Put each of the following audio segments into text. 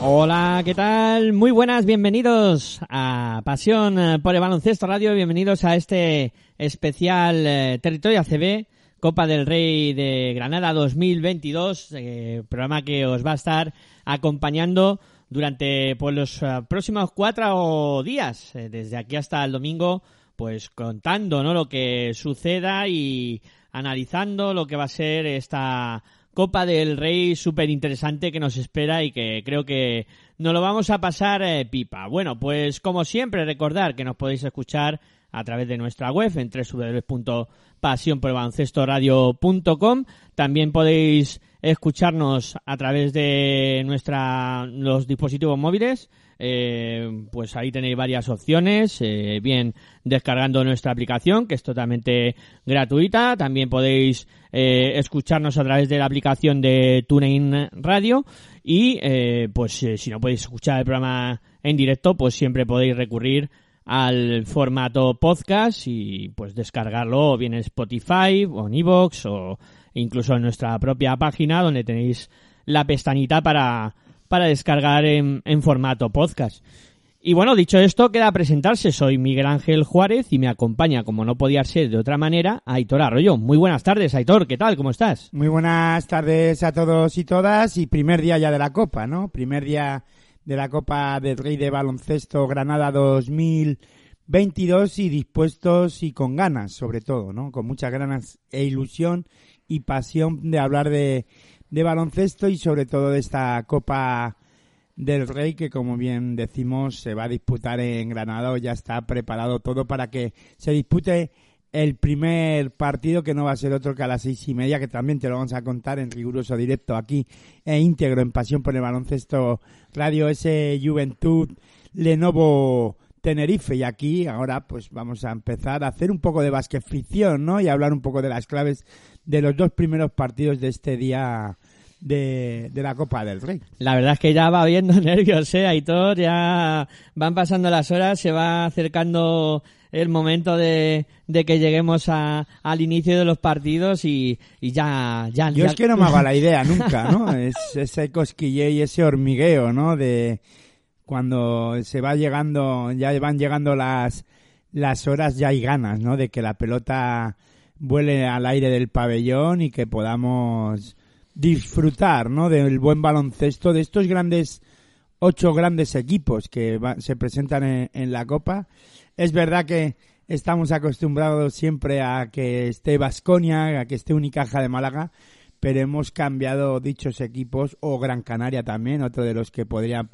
Hola, ¿qué tal? Muy buenas, bienvenidos a Pasión por el Baloncesto Radio, bienvenidos a este especial eh, Territorio ACB, Copa del Rey de Granada 2022, eh, programa que os va a estar acompañando durante pues, los eh, próximos cuatro días, eh, desde aquí hasta el domingo, pues contando ¿no? lo que suceda y analizando lo que va a ser esta Copa del Rey súper interesante que nos espera y que creo que nos lo vamos a pasar eh, pipa. Bueno, pues como siempre recordar que nos podéis escuchar a través de nuestra web en www.pasionporbaloncestoradio.com. También podéis escucharnos a través de nuestra los dispositivos móviles. Eh, pues ahí tenéis varias opciones, eh, bien descargando nuestra aplicación, que es totalmente gratuita. También podéis eh, escucharnos a través de la aplicación de TuneIn Radio. Y eh, pues si no podéis escuchar el programa en directo, pues siempre podéis recurrir al formato podcast y pues descargarlo bien en Spotify o en iVoox o incluso en nuestra propia página donde tenéis la pestañita para, para descargar en, en formato podcast. Y bueno, dicho esto, queda presentarse. Soy Miguel Ángel Juárez y me acompaña, como no podía ser de otra manera, Aitor Arroyo. Muy buenas tardes, Aitor. ¿Qué tal? ¿Cómo estás? Muy buenas tardes a todos y todas y primer día ya de la Copa, ¿no? Primer día de la Copa del Rey de Baloncesto Granada 2022 y dispuestos y con ganas, sobre todo, ¿no? Con muchas ganas e ilusión y pasión de hablar de, de baloncesto y sobre todo de esta Copa del Rey que como bien decimos se va a disputar en Granada o ya está preparado todo para que se dispute el primer partido que no va a ser otro que a las seis y media que también te lo vamos a contar en riguroso directo aquí e íntegro en Pasión por el Baloncesto Radio ese Juventud Lenovo Tenerife y aquí ahora pues vamos a empezar a hacer un poco de basket ficción ¿no? y hablar un poco de las claves de los dos primeros partidos de este día de, de la Copa del Rey. La verdad es que ya va viendo nervios, ¿eh, Aitor? Ya van pasando las horas, se va acercando el momento de, de que lleguemos a, al inicio de los partidos y, y ya, ya, Yo ya- es que no me hago la idea nunca, ¿no? Es ese cosquilleo y ese hormigueo, ¿no? De cuando se va llegando, ya van llegando las, las horas, ya hay ganas, ¿no? De que la pelota vuele al aire del pabellón y que podamos disfrutar, ¿no? Del buen baloncesto de estos grandes, ocho grandes equipos que se presentan en, en la Copa. Es verdad que estamos acostumbrados siempre a que esté Vasconia, a que esté Unicaja de Málaga, pero hemos cambiado dichos equipos, o Gran Canaria también, otro de los que podrían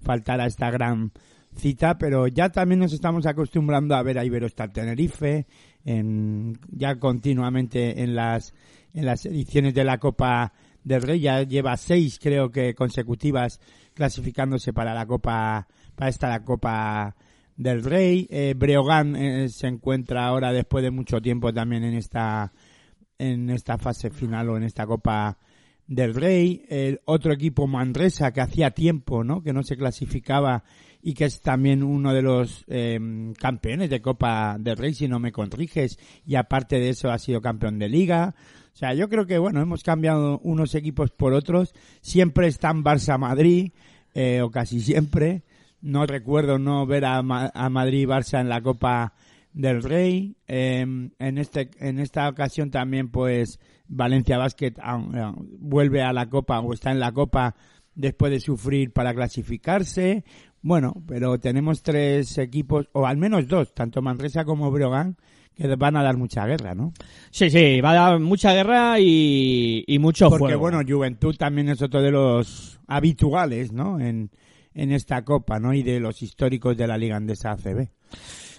faltar a esta gran cita, pero ya también nos estamos acostumbrando a ver a Iberostar Tenerife, en, ya continuamente en las, en las ediciones de la Copa del Rey, ya lleva seis creo que consecutivas clasificándose para la Copa, para esta la Copa del Rey. Eh, Breogán eh, se encuentra ahora después de mucho tiempo también en esta en esta fase final o en esta Copa del Rey. El otro equipo Manresa que hacía tiempo, ¿no? Que no se clasificaba y que es también uno de los eh, campeones de Copa del Rey, si no me corriges, y aparte de eso ha sido campeón de Liga. O sea, yo creo que, bueno, hemos cambiado unos equipos por otros. Siempre están Barça-Madrid, eh, o casi siempre. No recuerdo no ver a, Ma- a Madrid y Barça en la Copa del Rey. Eh, en este en esta ocasión también pues Valencia Basket ah, vuelve a la Copa o está en la Copa después de sufrir para clasificarse. Bueno, pero tenemos tres equipos, o al menos dos, tanto Manresa como Brogan, que van a dar mucha guerra, ¿no? Sí, sí, va a dar mucha guerra y, y mucho Porque juego. bueno, Juventud también es otro de los habituales, ¿no? En, en esta copa, ¿no? Y de los históricos de la Liga Andesa ACB.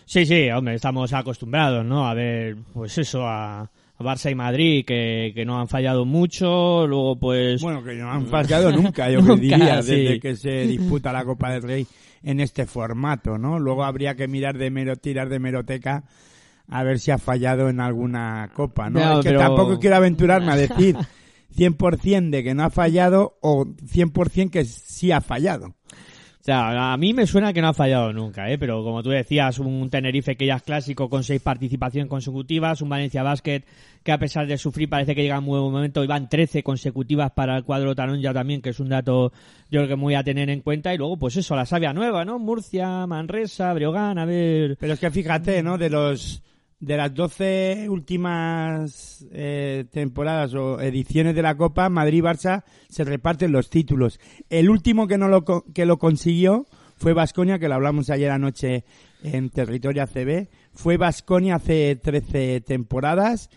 Sí, sí, hombre, estamos acostumbrados, ¿no? A ver, pues eso, a, Barça y Madrid, que, que no han fallado mucho, luego pues... Bueno, que no han fallado nunca, yo Nunca, diría, sí. desde que se disputa la Copa del Rey en este formato, ¿no? Luego habría que mirar de mero, tirar de meroteca a ver si ha fallado en alguna copa, ¿no? No, es que pero- tampoco quiero aventurarme a decir 100% de que no ha fallado o 100% que sí ha fallado. O sea, a mí me suena que no ha fallado nunca, ¿eh? Pero como tú decías, un Tenerife que ya es clásico con seis participaciones consecutivas, un Valencia Basket que a pesar de sufrir parece que llega un buen momento y van 13 consecutivas para el cuadro talón ya también, que es un dato yo creo que muy a tener en cuenta. Y luego, pues eso, la savia nueva, ¿no? Murcia, Manresa, Breogán, a ver... Pero es que fíjate, ¿no? De los de las 12 últimas eh, temporadas o ediciones de la Copa, Madrid y Barça se reparten los títulos. El último que no lo que lo consiguió fue Vasconia, que lo hablamos ayer anoche en territorio ACB. Fue Vasconia hace 13 temporadas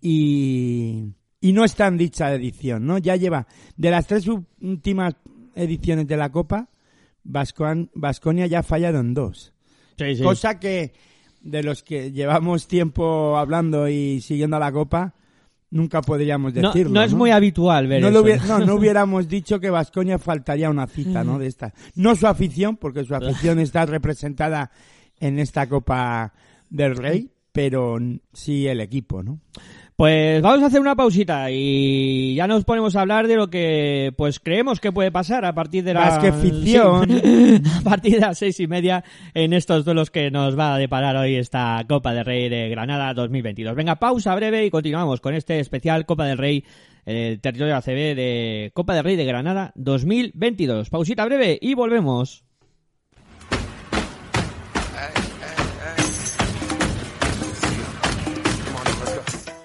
y y no está en dicha edición, ¿no? Ya lleva de las tres últimas ediciones de la Copa, Vasconia ya ha fallado en dos. Sí, sí. Cosa que de los que llevamos tiempo hablando y siguiendo la copa, nunca podríamos decirlo. no es muy habitual ver no, eso. lo hubiera- no, no hubiéramos dicho que Vascoña faltaría una cita, ¿no? De esta. No su afición, porque su afición está representada en esta Copa del Rey, pero sí el equipo, ¿no? Pues vamos a hacer una pausita y ya nos ponemos a hablar de lo que pues creemos que puede pasar a partir de la Más que ficción. Sí, a partir de las seis y media en estos duelos que nos va a deparar hoy esta Copa del Rey de Granada 2022. Venga, pausa breve y continuamos con este especial Copa del Rey el territorio ACB de Copa del Rey de Granada 2022. Pausita breve y volvemos.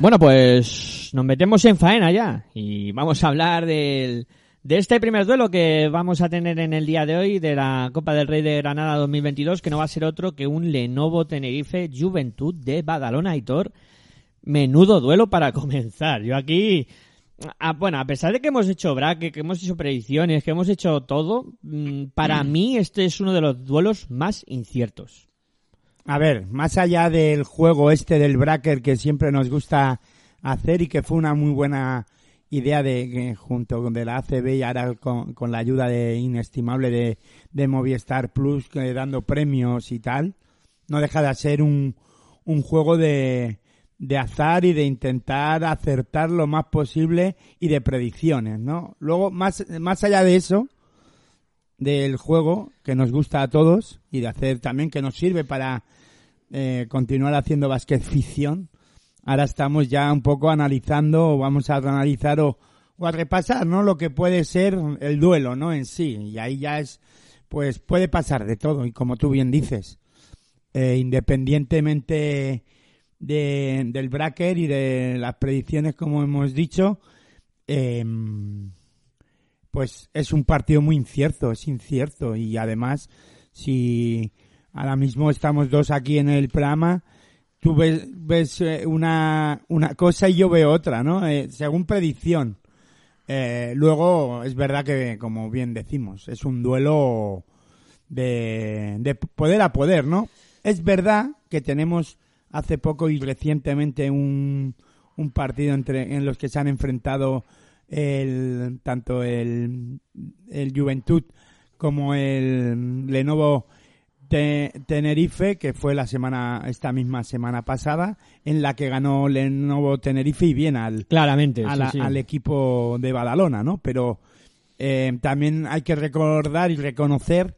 Bueno, pues nos metemos en faena ya y vamos a hablar del, de este primer duelo que vamos a tener en el día de hoy de la Copa del Rey de Granada 2022, que no va a ser otro que un Lenovo Tenerife Juventud de Badalona Aitor. Menudo duelo para comenzar. Yo aquí, a- bueno, a pesar de que hemos hecho bracket, que hemos hecho predicciones, que hemos hecho todo, mm, para mí este es uno de los duelos más inciertos. A ver, más allá del juego este del bracker que siempre nos gusta hacer y que fue una muy buena idea de que junto con de la ACB y ahora con, con la ayuda de inestimable de, de Movistar Plus que dando premios y tal, no deja de ser un, un juego de, de azar y de intentar acertar lo más posible y de predicciones, ¿no? Luego, más, más allá de eso, del juego que nos gusta a todos y de hacer también que nos sirve para eh, continuar haciendo basket ficción. Ahora estamos ya un poco analizando o vamos a analizar o, o a repasar, ¿no? Lo que puede ser el duelo, ¿no? En sí. Y ahí ya es, pues puede pasar de todo. Y como tú bien dices, eh, independientemente de, del bracket y de las predicciones, como hemos dicho, eh, pues es un partido muy incierto, es incierto. Y además, si ahora mismo estamos dos aquí en el programa, tú ves, eh, una, una cosa y yo veo otra, ¿no? Eh, según predicción. Eh, luego, es verdad que, como bien decimos, es un duelo de, de poder a poder, ¿no? Es verdad que tenemos hace poco y recientemente un, un partido entre, en los que se han enfrentado el, tanto el, el Juventud como el Lenovo Te- Tenerife, que fue la semana, esta misma semana pasada, en la que ganó Lenovo Tenerife y bien al, Claramente, a sí, la- sí. al equipo de Badalona, ¿no? Pero eh, también hay que recordar y reconocer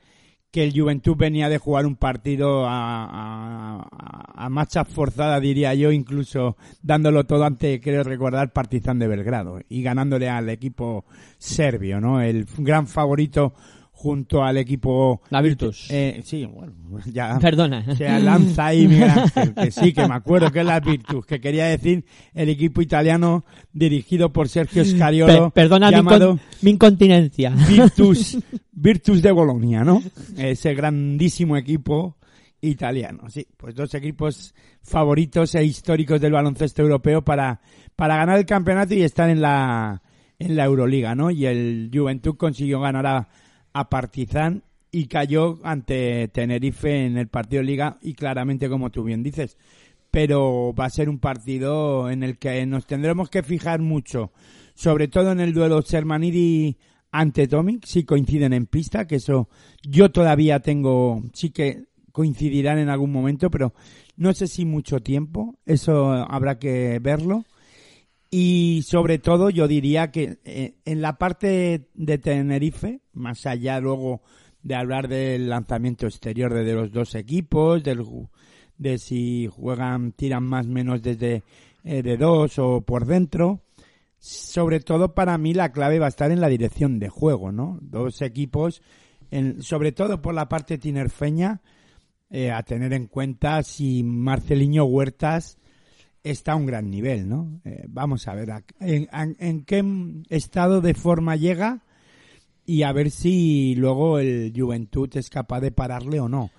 que el Juventud venía de jugar un partido a, a, a- marcha forzada, diría yo, incluso dándolo todo ante, creo recordar, Partizan de Belgrado y ganándole al equipo serbio, ¿no? El gran favorito junto al equipo... La Virtus. Eh, sí, bueno, ya... Perdona. Se lanza ahí Miguel Ángel, que sí, que me acuerdo que es la Virtus, que quería decir el equipo italiano dirigido por Sergio Pe- Scariolo, perdona llamado mi incontinencia. Virtus, Virtus de Bolonia, ¿no? Ese grandísimo equipo italiano, sí, pues dos equipos favoritos e históricos del baloncesto europeo para, para ganar el campeonato y estar en la, en la Euroliga, ¿no? Y el Juventud consiguió ganar a, a Partizan y cayó ante Tenerife en el partido liga y claramente como tú bien dices. Pero va a ser un partido en el que nos tendremos que fijar mucho sobre todo en el duelo Sermanidi ante Tomic. Si coinciden en pista que eso yo todavía tengo sí que coincidirán en algún momento pero no sé si mucho tiempo. Eso habrá que verlo y sobre todo yo diría que eh, en la parte de Tenerife, más allá luego de hablar del lanzamiento exterior de, los dos equipos, del, de si juegan, tiran más menos desde eh, de dos o por dentro, sobre todo para mí la clave va a estar en la dirección de juego, ¿no? Dos equipos, en, sobre todo por la parte tinerfeña, eh, a tener en cuenta si Marceliño Huertas está a un gran nivel, ¿no? Eh, vamos a ver a- en, qué estado de forma llega y a ver si luego el Juventud es capaz de pararle o no.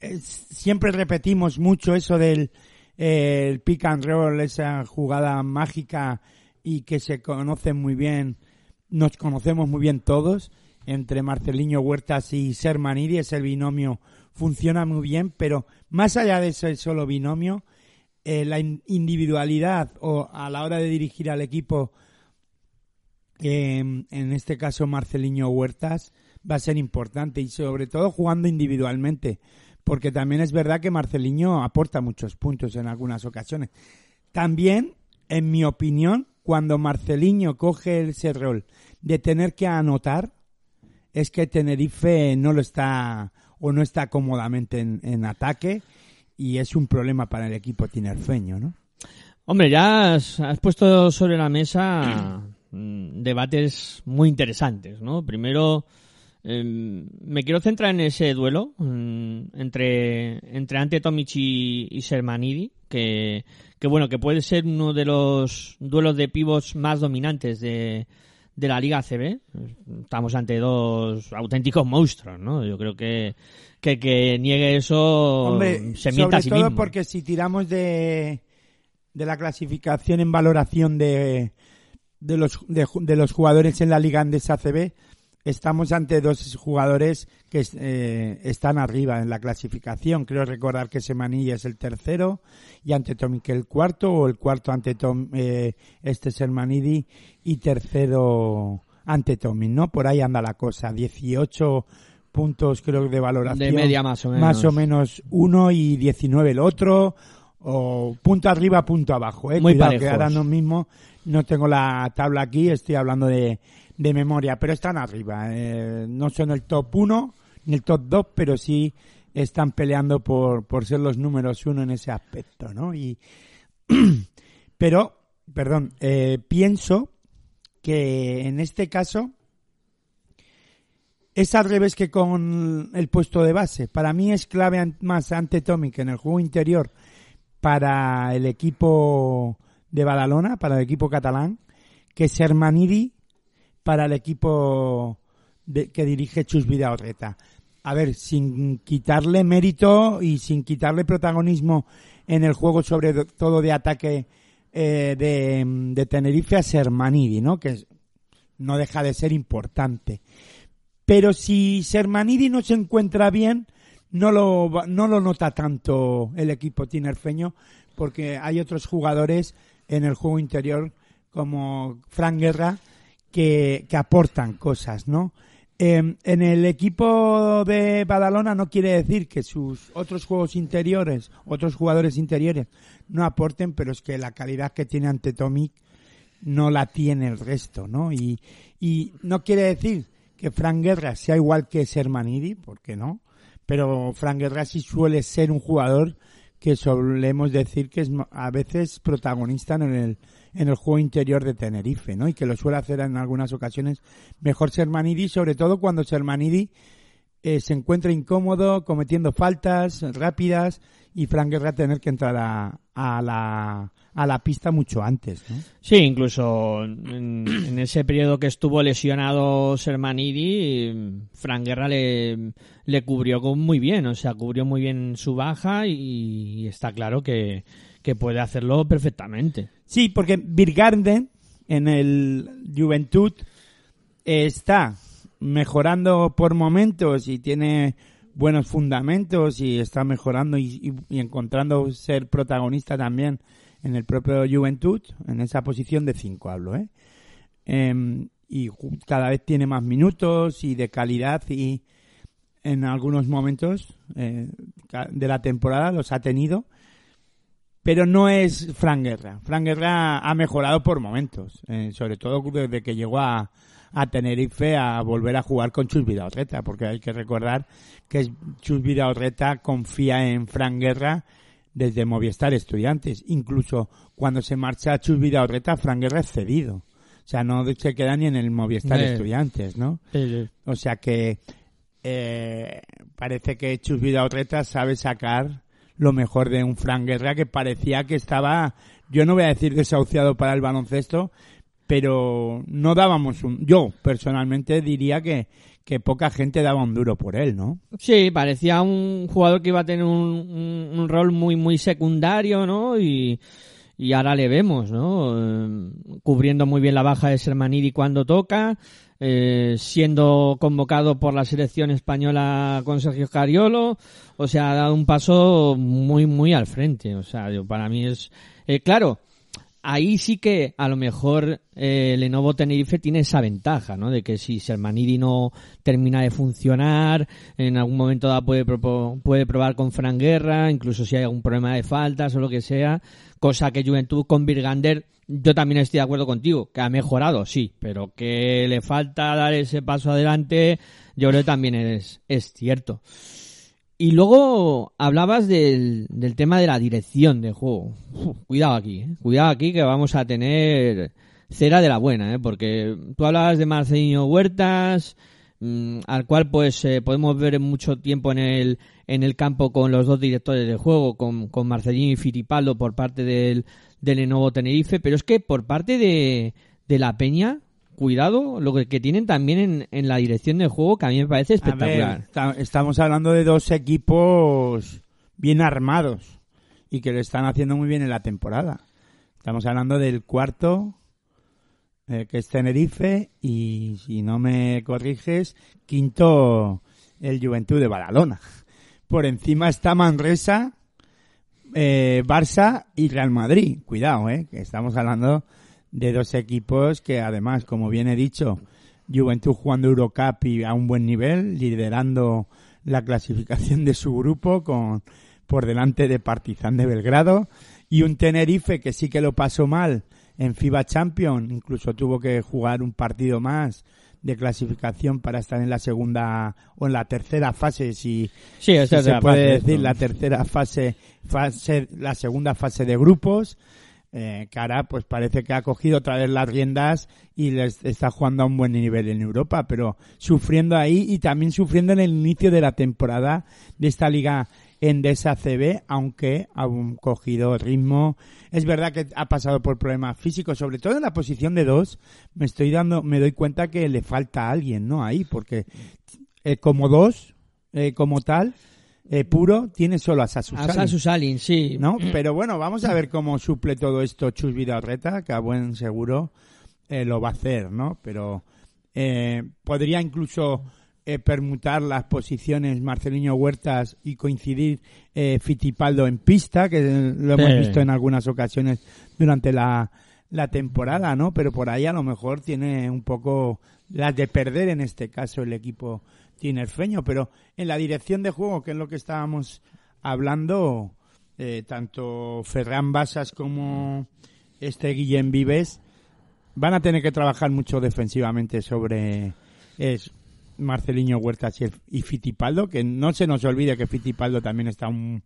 Es- siempre repetimos mucho eso del eh, el pick and roll, esa jugada mágica y que se conoce muy bien, nos conocemos muy bien todos, entre Marceliño Huertas y Sermanidi, ese binomio funciona muy bien, pero más allá de ese solo binomio, eh, la in- individualidad o a la hora de dirigir al equipo, eh, en este caso Marceliño Huertas, va a ser importante y sobre todo jugando individualmente, porque también es verdad que Marceliño aporta muchos puntos en algunas ocasiones. También, en mi opinión, cuando Marceliño coge ese rol de tener que anotar, es que Tenerife no lo está o no está cómodamente en, en ataque y es un problema para el equipo tinerfeño, ¿no? Hombre, ya has, puesto sobre la mesa mm, debates muy interesantes, ¿no? Primero, em, me quiero centrar en ese duelo mm, entre, entre Ante Tomic y, Sermanidi, que, que bueno, que puede ser uno de los duelos de pivos más dominantes de, de la Liga ACB. Estamos ante dos auténticos monstruos, ¿no? Yo creo que que, que niegue eso Hombre, se mienta sobre a sí todo mismo. porque si tiramos de, de la clasificación en valoración de, de, los, de, los jugadores en la Liga Andes ACB, estamos ante dos jugadores que eh, están arriba en la clasificación. Creo recordar que Semanilla es el tercero y ante Tomic el cuarto, o el cuarto ante Tom, eh, este Sermanidi y tercero ante Tomic, ¿no? Por ahí anda la cosa. 18 puntos creo de valoración De media más o menos. más o menos uno y 19 el otro, o punto arriba, punto abajo. ¿eh? Muy Cuidado, que ahora no mismo no tengo la tabla aquí, estoy hablando de, de memoria, pero están arriba. eh, no son el top 1 ni el top 2, pero sí están peleando por, por ser los números uno en ese aspecto, ¿no? Y, pero, perdón, eh, pienso que en este caso es al revés que con el puesto de base. Para mí es clave más ante Tomic en el juego interior para el equipo de Badalona, para el equipo catalán, que Sermanidi para el equipo de- que dirige Chus Vidaurreta. A ver, sin quitarle mérito y sin quitarle protagonismo en el juego, sobre do- todo de ataque eh, de, Tenerife a Sermanidi, ¿no? Que no deja de ser importante. Pero si Sermanidi no se encuentra bien, no lo, no lo nota tanto el equipo tinerfeño, porque hay otros jugadores en el juego interior, como Fran Guerra, que, que aportan cosas, ¿no? Eh, en el equipo de Badalona no quiere decir que sus otros juegos interiores, otros jugadores interiores no aporten, pero es que la calidad que tiene ante Tomic no la tiene el resto, ¿no? Y, y no quiere decir que Fran Guerra sea igual que Sermanidi, porque no, pero Fran Guerra sí suele ser un jugador que solemos decir que es a veces protagonista en el, en el juego interior de Tenerife, ¿no? Y que lo suele hacer en algunas ocasiones mejor Sermanidi, sobre todo cuando Sermanidi eh, se encuentra incómodo, cometiendo faltas rápidas y Fran Guerra tener que entrar a, a la, a la pista mucho antes, ¿no? Sí, incluso en, en ese periodo que estuvo lesionado Sermanidi, Fran Guerra le, le cubrió con muy bien, o sea, cubrió muy bien su baja y, está claro que, que puede hacerlo perfectamente. Sí, porque Birgarden en el Juventud está mejorando por momentos y tiene buenos fundamentos y está mejorando y, y- y encontrando ser protagonista también en el propio Juventud, en esa posición de 5 hablo, ¿eh? Em, y cada vez tiene más minutos y de calidad y en algunos momentos eh, de la temporada los ha tenido pero no es Fran Guerra. Fran Guerra ha mejorado por momentos, eh, sobre todo desde que llegó a, a Tenerife a volver a jugar con Chus Vidaurreta, porque hay que recordar que Chus Vidaurreta confía en Fran Guerra desde Movistar Estudiantes. Incluso cuando se marcha Chus Vidaurreta, Fran Guerra es cedido. O sea, no se queda ni en el Movistar Eh. Estudiantes, ¿no? O sea que eh, parece que Chus Vidaurreta sabe sacar lo mejor de un Fran Guerra que parecía que estaba, yo no voy a decir desahuciado para el baloncesto, pero no dábamos un, yo personalmente diría que, que poca gente daba un duro por él, ¿no? Sí, parecía un jugador que iba a tener un, un- rol muy muy secundario, ¿no? Y, y ahora le vemos, ¿no? Eh, cubriendo muy bien la baja de Sermanidi cuando toca, eh, siendo convocado por la selección española con Sergio Cariolo, o sea, ha dado un paso muy muy al frente, o sea, para mí es eh, claro. Ahí sí que a lo mejor eh, Lenovo Tenerife tiene esa ventaja, ¿no? De que si Sermanidi no termina de funcionar, en algún momento dado puede, puede probar con Fran Guerra, incluso si hay algún problema de faltas o lo que sea, cosa que Juventud con Birgander, yo también estoy de acuerdo contigo, que ha mejorado, sí, pero que le falta dar ese paso adelante, yo creo que también es, es cierto. Y luego hablabas del, del tema de la dirección de juego. Cuidado aquí, ¿eh? cuidado aquí que vamos a tener cera de la buena, ¿eh? porque tú hablabas de Marcelinho Huertas, mm, al cual pues eh, podemos ver mucho tiempo en el, en el campo con los dos directores de juego, con, con Marcelinho y Fittipaldo por parte del, del Lenovo Tenerife, pero es que por parte de, de la Peña, cuidado lo que, que tienen también en, en la dirección de juego, que a mí me parece espectacular. ver, estamos hablando de dos equipos bien armados y que lo están haciendo muy bien en la temporada. Estamos hablando del cuarto, eh, que es Tenerife, y si no me corriges, quinto, el Juventud de Badalona. Por encima está Manresa, eh, Barça y Real Madrid. Cuidado, eh, que estamos hablando de dos equipos que además, como bien he dicho, Juventud jugando Eurocup y a un buen nivel, liderando la clasificación de su grupo con por delante de Partizan de Belgrado y un Tenerife que sí que lo pasó mal en FIBA Champions, incluso tuvo que jugar un partido más de clasificación para estar en la segunda o en la tercera fase, si, Sí, es si se puede decir, esto. la tercera fase, fase, la segunda fase de grupos. Eh, pues parece que ha cogido otra vez las riendas y les está jugando a un buen nivel en Europa, pero sufriendo ahí y también sufriendo en el inicio de la temporada de esta liga Endesa CB, aunque ha cogido ritmo. Es verdad que ha pasado por problemas físicos, sobre todo en la posición de dos. Me estoy dando, me doy cuenta que le falta a alguien, ¿no? Ahí, porque eh, como dos, eh, como tal, eh, puro, tiene solo a Sasu A Salin, Sansu Salin, sí. ¿no? Pero bueno, vamos a ver cómo suple todo esto Chus Vidal-Reta, que a buen seguro eh, lo va a hacer, ¿no? Pero eh, podría incluso eh, permutar las posiciones Marceliño Huertas y coincidir eh, Fitipaldo en pista, que lo hemos visto en algunas ocasiones durante la, la temporada, ¿no? Pero por ahí a lo mejor tiene un poco las de perder en este caso el equipo tinerfeño, pero en la dirección de juego, que es lo que estábamos hablando, eh, tanto Ferran Basas como este Guillem Vives van a tener que trabajar mucho defensivamente sobre es Marceliño el- y Fitipaldo, que no se nos olvide que Fitipaldo también está a un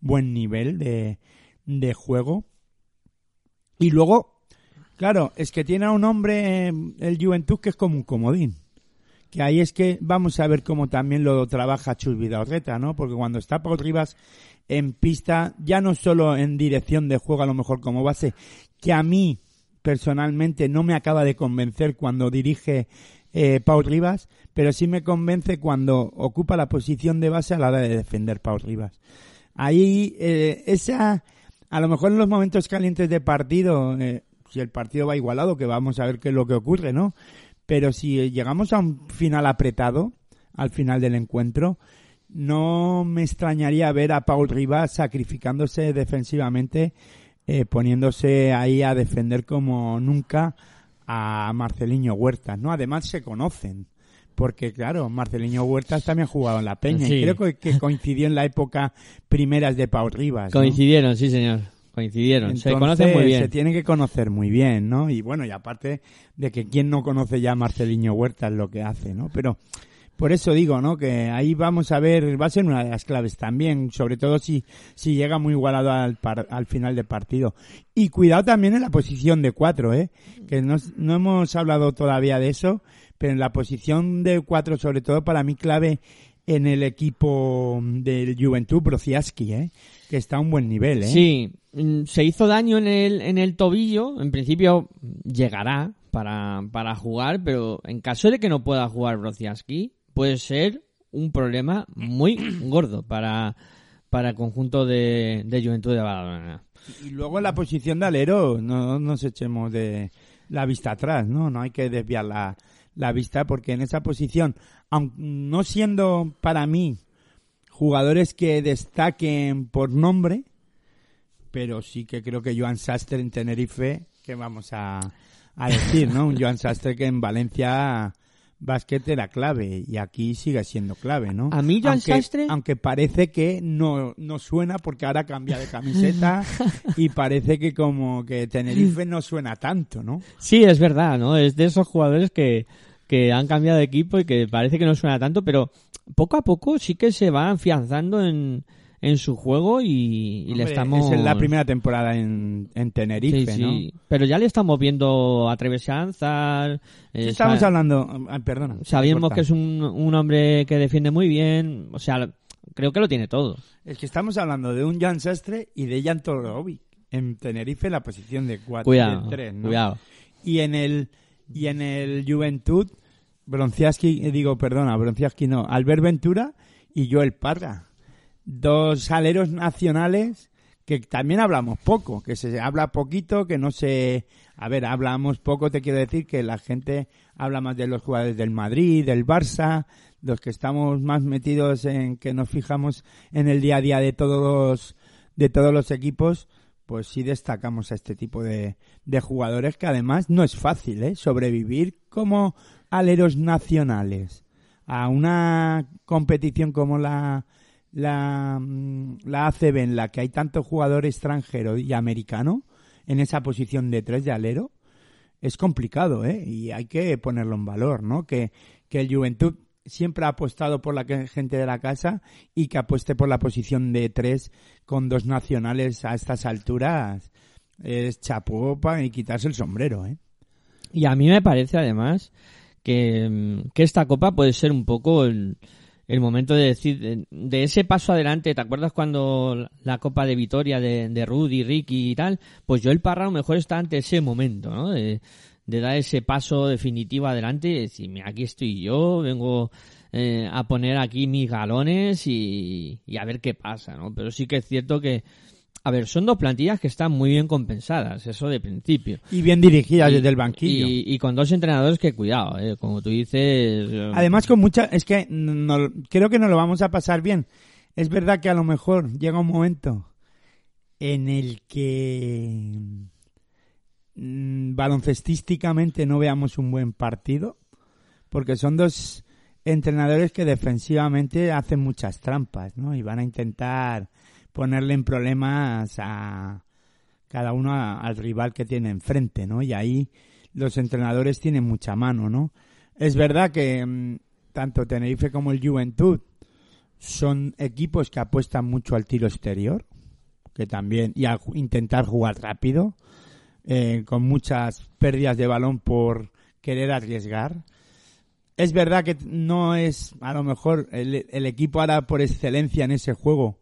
buen nivel de, de juego. Y luego, claro, es que tiene a un hombre, eh, el Juventud, que es como un comodín. Que ahí es que vamos a ver cómo también lo trabaja Chus Vidaurreta, ¿no? Porque cuando está Pau Rivas en pista, ya no solo en dirección de juego, a lo mejor como base, que a mí personalmente no me acaba de convencer cuando dirige eh, Pau Rivas, pero sí me convence cuando ocupa la posición de base a la hora de defender Pau Rivas. Ahí, eh, esa, a lo mejor en los momentos calientes de partido, eh, si el partido va igualado, que vamos a ver qué es lo que ocurre, ¿no? Pero si llegamos a un final apretado, al final del encuentro, no me extrañaría ver a Paul Rivas sacrificándose defensivamente, eh, poniéndose ahí a defender como nunca a Marceliño Huertas, ¿no? Además se conocen, porque claro, Marceliño Huertas también ha jugado en la Peña Sí. y creo que, que coincidió en la época primeras de Paul Rivas. ¿no? Coincidieron, sí, señor. Coincidieron. se Entonces, conocen muy bien. Se tienen que conocer muy bien, ¿no? Y bueno, y aparte de que quién no conoce ya a Marceliño Huertas lo que hace, ¿no? Pero por eso digo, ¿no? Que ahí vamos a ver, va a ser una de las claves también, sobre todo si, si llega muy igualado al, par- al final del partido. Y cuidado también en la posición de cuatro, ¿eh? Que no, no hemos hablado todavía de eso, pero en la posición de cuatro, sobre todo para mí clave en el equipo del Juventud, Brociaski, ¿eh? Que está a un buen nivel, ¿eh? Sí, se hizo daño en el, en el tobillo. En principio llegará para, para jugar, pero en caso de que no pueda jugar Brociaski, puede ser un problema muy gordo para, para el conjunto de, Juventud de Badalona. Y luego la posición de alero, no nos echemos de la vista atrás, ¿no? No hay que desviar la, la vista porque en esa posición, aun no siendo para mí jugadores que destaquen por nombre, pero sí que creo que Joan Sastre en Tenerife, que vamos a, a decir, ¿no? Un Joan Sastre que en Valencia básquet era clave y aquí sigue siendo clave, ¿no? A mí Joan aunque, Sastre- aunque parece que no, no suena porque ahora cambia de camiseta y parece que como que Tenerife no suena tanto, ¿no? Sí, es verdad, ¿no? Es de esos jugadores que, que han cambiado de equipo y que parece que no suena tanto, pero poco a poco sí que se va afianzando en, en su juego y, y le estamos... Es la primera temporada en, en Tenerife, Sí, ¿no? sí. Pero ya le estamos viendo atreverse a lanzar. ¿Qué eh, estamos hablando? Ah, perdona. Sabemos que es un, un hombre que defiende muy bien. O sea, creo que lo tiene todo. Es que estamos hablando de un Jan Sastre y de Jan Todorovic en Tenerife en la posición de 4 Cuidado, de 3, ¿no? cuidado. Y en el y en el Juventud Bronciaski, eh, digo, perdona, Bronciaski no, Albert Ventura y Joel Parra. Dos aleros nacionales que también hablamos poco, que se habla poquito, que no se... A ver, hablamos poco, te quiero decir que la gente habla más de los jugadores del Madrid, del Barça, los que estamos más metidos en que nos fijamos en el día a día de todos los, de todos los equipos, pues sí destacamos a este tipo de, de jugadores que además no es fácil, ¿eh? Sobrevivir como aleros nacionales a una competición como la la, mm, la ACB en la que hay tanto jugador extranjero y americano en esa posición de tres de alero, es complicado, ¿eh? Y hay que ponerlo en valor, ¿no? Que, que el Juventud siempre ha apostado por la gente de la casa y que apueste por la posición de tres con dos nacionales a estas alturas es chapó y quitarse el sombrero, ¿eh? Y a mí me parece además que, mm, que esta copa puede ser un poco el, el momento de decir, de, ese paso adelante, ¿te acuerdas cuando la copa de Vitoria de, de Rudy, Ricky y tal? Pues yo el Parra mejor está ante ese momento, ¿no? De, de dar ese paso definitivo adelante y decir, aquí estoy yo, vengo eh, a poner aquí mis galones y a ver qué pasa, ¿no? Pero sí que es cierto que, a ver, son dos plantillas que están muy bien compensadas, eso de principio. Y bien dirigidas Y- desde el banquillo. Y, y con dos entrenadores que cuidado, eh, como tú dices. eh, Además, con mucha. Es que no- creo que nos lo vamos a pasar bien. Es verdad que a lo mejor llega un momento en el que mm, baloncestísticamente no veamos un buen partido, porque son dos entrenadores que defensivamente hacen muchas trampas, ¿no? Y van a intentar ponerle en problemas a cada uno al rival que tiene enfrente, ¿no? Y ahí los entrenadores tienen mucha mano, ¿no? Es verdad que mm, tanto Tenerife como el Juventud son equipos que apuestan mucho al tiro exterior, que también y a intentar jugar rápido, eh, con muchas pérdidas de balón por querer arriesgar. Es verdad que no es a lo mejor el, el equipo ahora por excelencia en ese juego,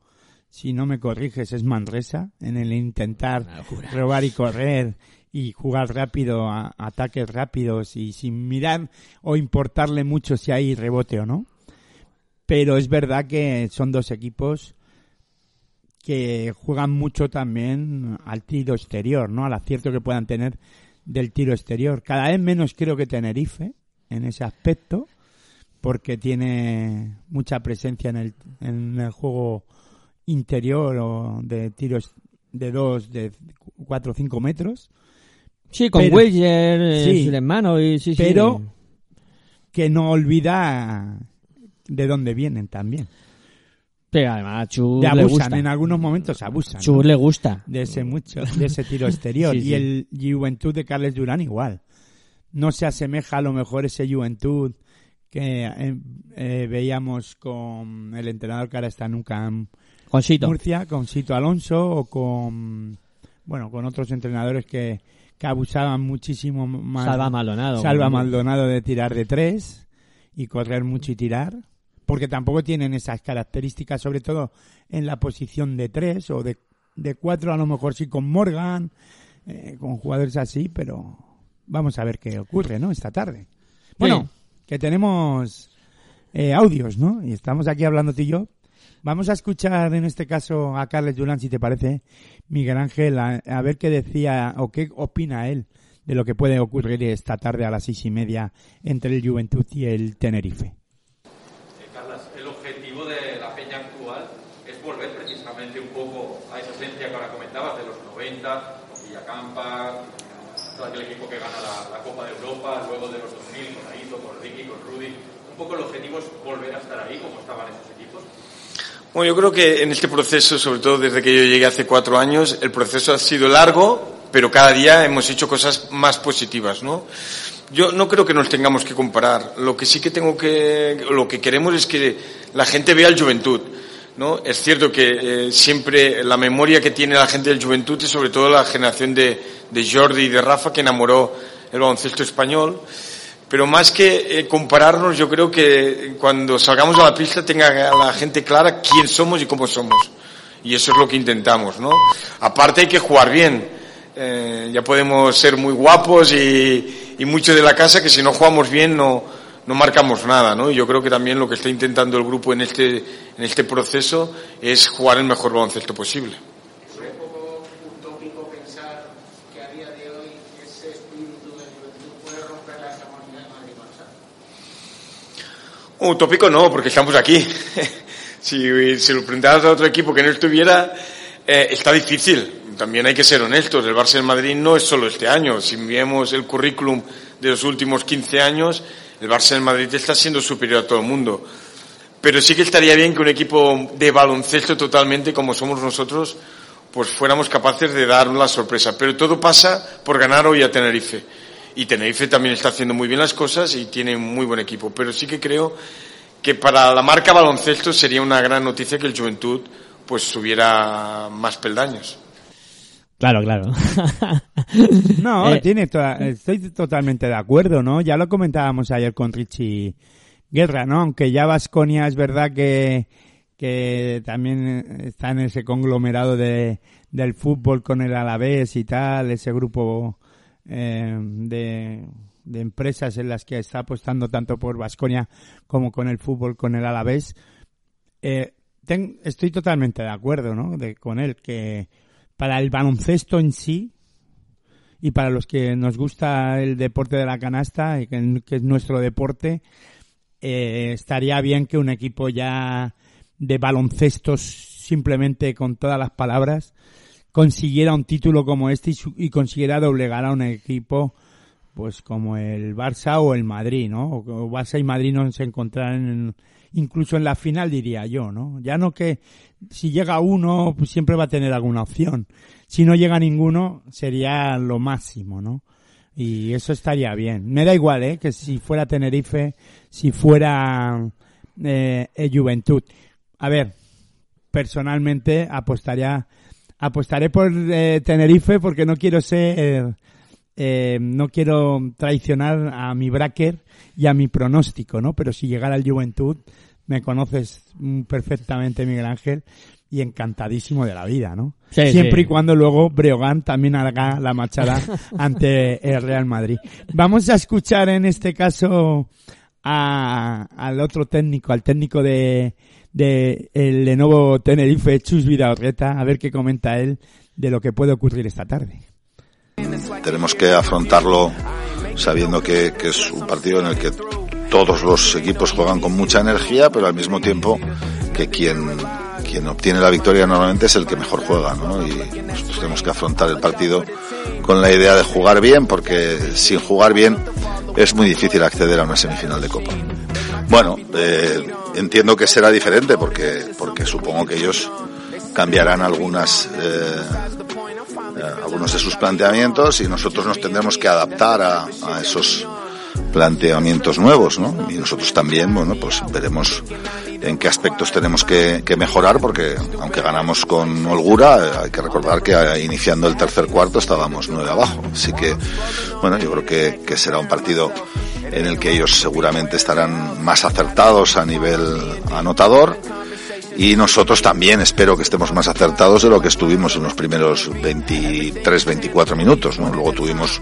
si no me corriges, es Manresa, en el intentar robar y correr y jugar rápido, a, ataques rápidos y sin mirar o importarle mucho si hay rebote o no. Pero es verdad que son dos equipos que juegan mucho también al tiro exterior, ¿no? Al acierto que puedan tener del tiro exterior. Cada vez menos creo que Tenerife en ese aspecto, porque tiene mucha presencia en el, en el juego interior o de tiros de dos, de cuatro o cinco metros. Sí, con Wilger, eh, Sí. Sulemano y sí, sí. Pero- que no olvida de dónde vienen también. Pero además a Chur le abusan, gusta. en algunos momentos abusan. Chur ¿no? le gusta. De ese mucho, de ese tiro exterior. Sí, y sí. el Juventud de Carles Durán igual. No se asemeja a lo mejor ese Juventud que eh, eh, veíamos con el entrenador que ahora está nunca en Con Sito. Murcia, con Sito Alonso o con bueno con otros entrenadores que, que abusaban muchísimo más. Salva Maldonado. Salva Maldonado de tirar de tres y correr mucho y tirar, porque tampoco tienen esas características, sobre todo en la posición de tres o de, de cuatro, a lo mejor sí con Morgan, eh, con jugadores así, pero vamos a ver qué ocurre, ¿no? Esta tarde. Bueno, que tenemos eh, audios, ¿no? Y estamos aquí hablando tú y yo. Vamos a escuchar en este caso a Carles Durán, si te parece, Miguel Ángel, a, ver qué decía o qué opina él de lo que puede ocurrir esta tarde a las seis y media entre el Juventud y el Tenerife. Eh, Carlas, el objetivo de la peña actual es volver precisamente un poco a esa esencia que ahora comentabas de los 90, con Villacampa, equipo que gana la, Copa de Europa, luego de los 2000 con Aito, con Ricky, con Rudy. Un poco el objetivo es volver a estar ahí como estaban esos. Bueno, yo creo que en este proceso, sobre todo desde que yo llegué hace cuatro años, el proceso ha sido largo, pero cada día hemos hecho cosas más positivas, ¿no? Yo no creo que nos tengamos que comparar. Lo que sí que tengo que, lo que queremos es que la gente vea el Juventud, ¿no? Es cierto que eh, siempre la memoria que tiene la gente del Juventud es sobre todo la generación de, de Jordi y de Rafa que enamoró el baloncesto español. Pero más que eh, compararnos, yo creo que cuando salgamos a la pista tenga la gente clara quién somos y cómo somos. Y eso es lo que intentamos, ¿no? Aparte hay que jugar bien. Eh, ya podemos ser muy guapos y, y mucho de la casa que si no jugamos bien no, no marcamos nada, ¿no? Y yo creo que también lo que está intentando el grupo en este, en este proceso es jugar el mejor baloncesto posible. Es un poco utópico pensar que a día de hoy ese espíritu de juventud puede romper la hegemonía de Madrid-Barça. Utópico no, porque estamos aquí. si, si lo preguntaras a otro equipo que no estuviera, eh, está difícil. También hay que ser honestos. El Barça Madrid no es solo este año. Si vemos el currículum de los últimos 15 años, el Barça Madrid está siendo superior a todo el mundo. Pero sí que estaría bien que un equipo de baloncesto totalmente, como somos nosotros, pues fuéramos capaces de dar la sorpresa. Pero todo pasa por ganar hoy a Tenerife. Y Tenerife también está haciendo muy bien las cosas y tiene un muy buen equipo. Pero sí que creo que para la marca baloncesto sería una gran noticia que el Juventud pues subiera más peldaños. Claro, claro. No, Eh, tiene toda- estoy totalmente de acuerdo, ¿no? Ya lo comentábamos ayer con Richie Guerra, ¿no? Aunque ya Vasconia es verdad que, que también está en ese conglomerado de, del fútbol con el Alavés y tal, ese grupo eh, de, de empresas en las que está apostando tanto por Vasconia como con el fútbol con el Alavés. Eh, estoy totalmente de acuerdo, ¿no? De, con él que para el baloncesto en sí y para los que nos gusta el deporte de la canasta y que, es nuestro deporte, eh, estaría bien que un equipo ya de baloncesto simplemente con todas las palabras consiguiera un título como este y, su- y consiguiera doblegar a un equipo pues como el Barça o el Madrid, ¿no? O Barça y Madrid no se encontraran en- incluso en la final diría yo, ¿no? Ya no que si llega uno pues siempre va a tener alguna opción. Si no llega ninguno sería lo máximo, ¿no? Y eso estaría bien. Me da igual, ¿eh? Que si fuera Tenerife, si fuera eh, Juventud. A ver, personalmente apostaría apostaré por eh, Tenerife porque no quiero ser eh, no quiero traicionar a mi bracker y a mi pronóstico, ¿no? Pero si llegara el Juventud, me conoces perfectamente, Miguel Ángel, y encantadísimo de la vida, ¿no? Sí, Siempre sí. y cuando luego Breogán también haga la machada ante el Real Madrid. Vamos a escuchar en este caso a- al otro técnico, al técnico de, de el Lenovo Tenerife, Chus Vidaurreta, a ver qué comenta él de lo que puede ocurrir esta tarde. tenemos que afrontarlo sabiendo que, que es un partido en el que todos los equipos juegan con mucha energía, pero al mismo tiempo que quien, quien obtiene la victoria normalmente es el que mejor juega, ¿no? Y nosotros tenemos que afrontar el partido con la idea de jugar bien, porque sin jugar bien es muy difícil acceder a una semifinal de Copa. Bueno, eh, entiendo que será diferente porque, porque supongo que ellos cambiarán algunas eh, eh, algunos de sus planteamientos y nosotros nos tendremos que adaptar a, a esos planteamientos nuevos, ¿no? Y nosotros también, bueno, pues veremos en qué aspectos tenemos que, mejorar porque aunque ganamos con holgura, eh, hay que recordar que eh, iniciando el tercer cuarto estábamos nueve abajo. Así que, bueno, yo creo que será un partido en el que ellos seguramente estarán más acertados a nivel anotador y nosotros también espero que estemos más acertados de lo que estuvimos en los primeros 23, 24 minutos, ¿no? Luego tuvimos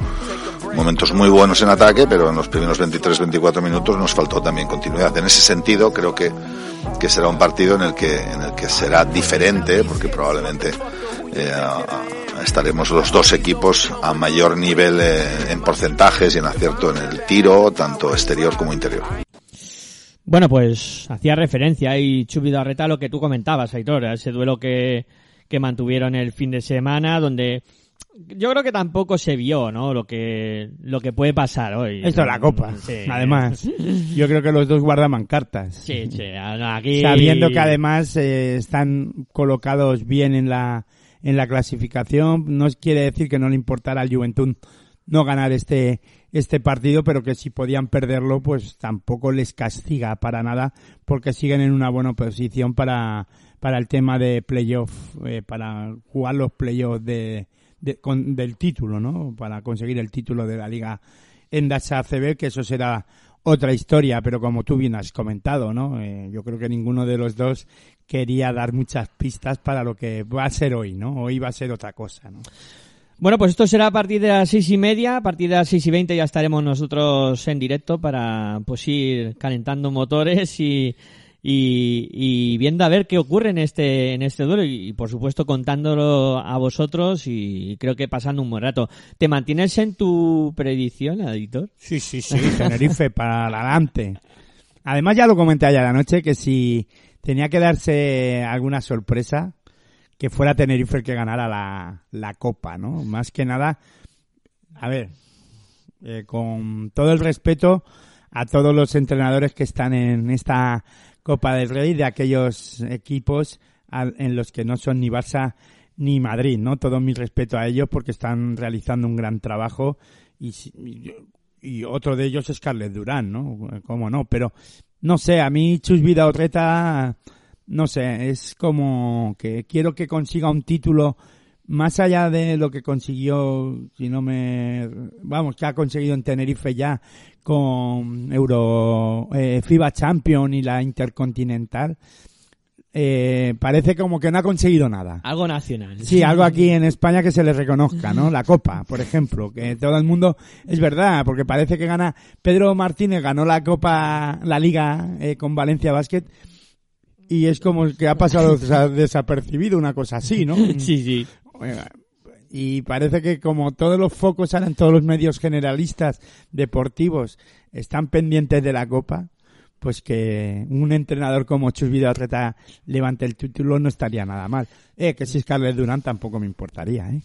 momentos muy buenos en ataque, pero en los primeros 23, 24 minutos nos faltó también continuidad. En ese sentido, creo que, que será un partido en el que, en el que será diferente, porque probablemente eh, estaremos los dos equipos a mayor nivel eh, en porcentajes y en acierto en el tiro, tanto exterior como interior. Bueno, pues hacía referencia ahí Chubido Arreta a lo que tú comentabas, Aitor, a ese duelo que, que mantuvieron el fin de semana, donde yo creo que tampoco se vio, ¿no? Lo que, lo que puede pasar hoy. Esto es la copa, Sí. además. Yo creo que los dos guardaban cartas. Sí, sí, aquí... Sabiendo que además eh, están colocados bien en la, en la clasificación, no quiere decir que no le importara al Juventud no ganar este, este partido, pero que si podían perderlo, pues tampoco les castiga para nada, porque siguen en una buena posición para, para el tema de playoff, eh, para jugar los playoffs de, de- con- del título, ¿no? Para conseguir el título de la Liga Endasa ACB, que eso será otra historia, pero como tú bien has comentado, ¿no? Eh, yo creo que ninguno de los dos quería dar muchas pistas para lo que va a ser hoy, ¿no? Hoy va a ser otra cosa, ¿no? Bueno, pues esto será a partir de las seis y media, a partir de las seis y veinte ya estaremos nosotros en directo para pues ir calentando motores y, y, y viendo a ver qué ocurre en este en este duelo y, por supuesto contándolo a vosotros y creo que pasando un buen rato. ¿Te mantienes en tu predicción, editor? Sí, sí, sí, Tenerife para adelante. Además ya lo comenté ayer anoche que si tenía que darse alguna sorpresa, que fuera Tenerife el que ganara la, la copa, ¿no? Más que nada, a ver, eh, con todo el respeto a todos los entrenadores que están en esta Copa del Rey de aquellos equipos en los que no son ni Barça ni Madrid, ¿no? Todo mi respeto a ellos porque están realizando un gran trabajo y, y, y otro de ellos es Carles Durán, ¿no? Cómo no, pero no sé, a mí Chus Vida Orreta, no sé, es como que quiero que consiga un título más allá de lo que consiguió, si no me, vamos, que ha conseguido en Tenerife ya con Euro, eh, FIBA Champion y la Intercontinental, eh, parece como que no ha conseguido nada. Algo nacional. Sí, algo aquí en España que se le reconozca, ¿no? La Copa, por ejemplo, que todo el mundo es verdad, porque parece que gana Pedro Martínez ganó la Copa, la Liga eh, con Valencia Basket y es como que ha pasado desa- desapercibido una cosa así, ¿no? Sí, sí. Y parece que como todos los focos ahora en todos los medios generalistas deportivos están pendientes de la Copa, pues que un entrenador como Chus Vidal-Reta levante el título no estaría nada mal. Eh, que si es Carles Durán tampoco me importaría, ¿eh?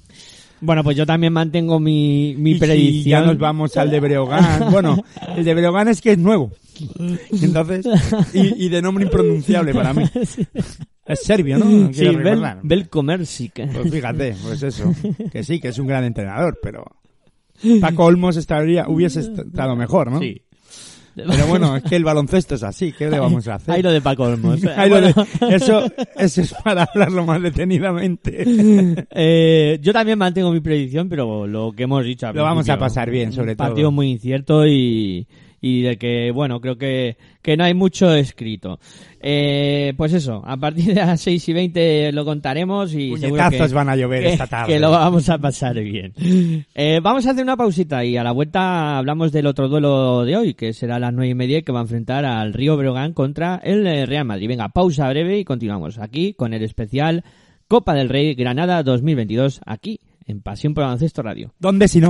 Bueno, pues yo también mantengo mi, mi y si predicción. ya nos vamos al de Breogán. bueno, el de Breogán es que es nuevo. Entonces, y, y de nombre impronunciable para mí. Es serbio, ¿no? Sí, Bel. Belkomersic. Pues fíjate, pues eso. Que sí, que es un gran entrenador, pero Paco Olmos estaría, hubiese estado mejor, ¿no? Sí. Pero bueno, es que el baloncesto es así, ¿qué le vamos a hacer? Ahí lo de Paco Olmos. Ahí lo de- Bueno. eso, eso es para hablarlo más detenidamente. Eh, yo también mantengo mi predicción, pero lo que hemos dicho. al Lo vamos a pasar bien, sobre un partido todo. muy incierto y, y de que, bueno, creo que, que no hay mucho escrito. Eh, pues eso, a partir de las 6 y 20 lo contaremos y seguro que, van a llover que- esta tarde. que lo vamos a pasar bien. Eh, vamos a hacer una pausita y a la vuelta hablamos del otro duelo de hoy, que será a las 9 y media que va a enfrentar al Río Breogán contra el eh, Real Madrid. Venga, pausa breve y continuamos aquí con el especial Copa del Rey Granada 2022 aquí en Pasión por Baloncesto Radio. ¿Dónde si no?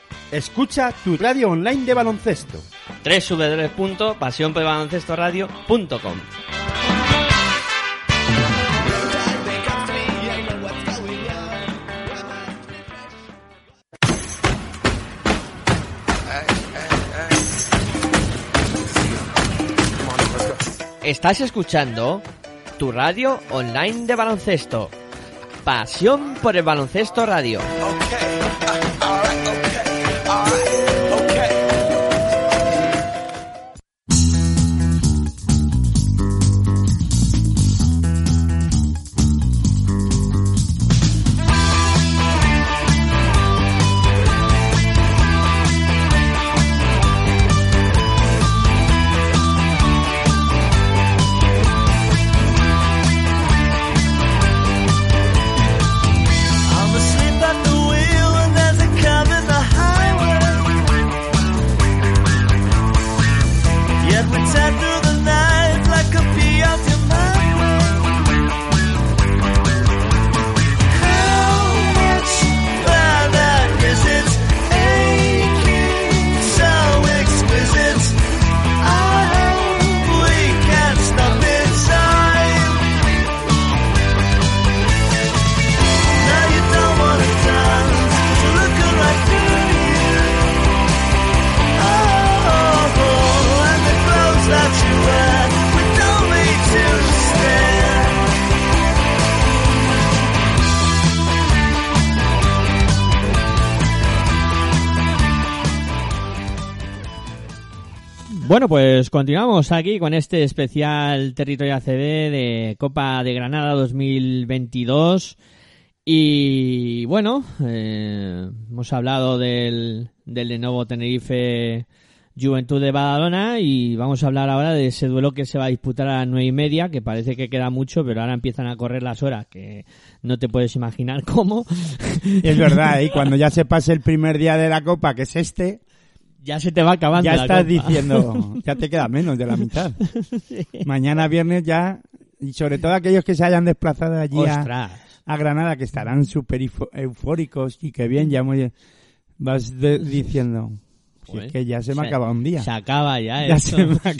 escucha tu radio online de baloncesto. www.pasionporelbaloncestoradio.com Estás escuchando tu radio online de baloncesto. Pasión por el baloncesto radio. that would set the Bueno, pues continuamos aquí con este especial Territorio ACB de Copa de Granada 2022. Y bueno, eh, hemos hablado del, del Lenovo Tenerife Juventud de Badalona y vamos a hablar ahora de ese duelo que se va a disputar a las nueve y media, que parece que queda mucho, pero ahora empiezan a correr las horas, que no te puedes imaginar cómo. Es verdad, y cuando ya se pase el primer día de la Copa, que es este, ya se te va acabando ya la estás copa. diciendo, ya te queda menos de la mitad. Mañana viernes ya Y sobre todo aquellos que se hayan desplazado allí a, Granada, que estarán súper eufóricos y que bien, ya muy... Vas de- diciendo, si es que ya se me acaba un día. Se acaba ya, Ya esto. se me acaba-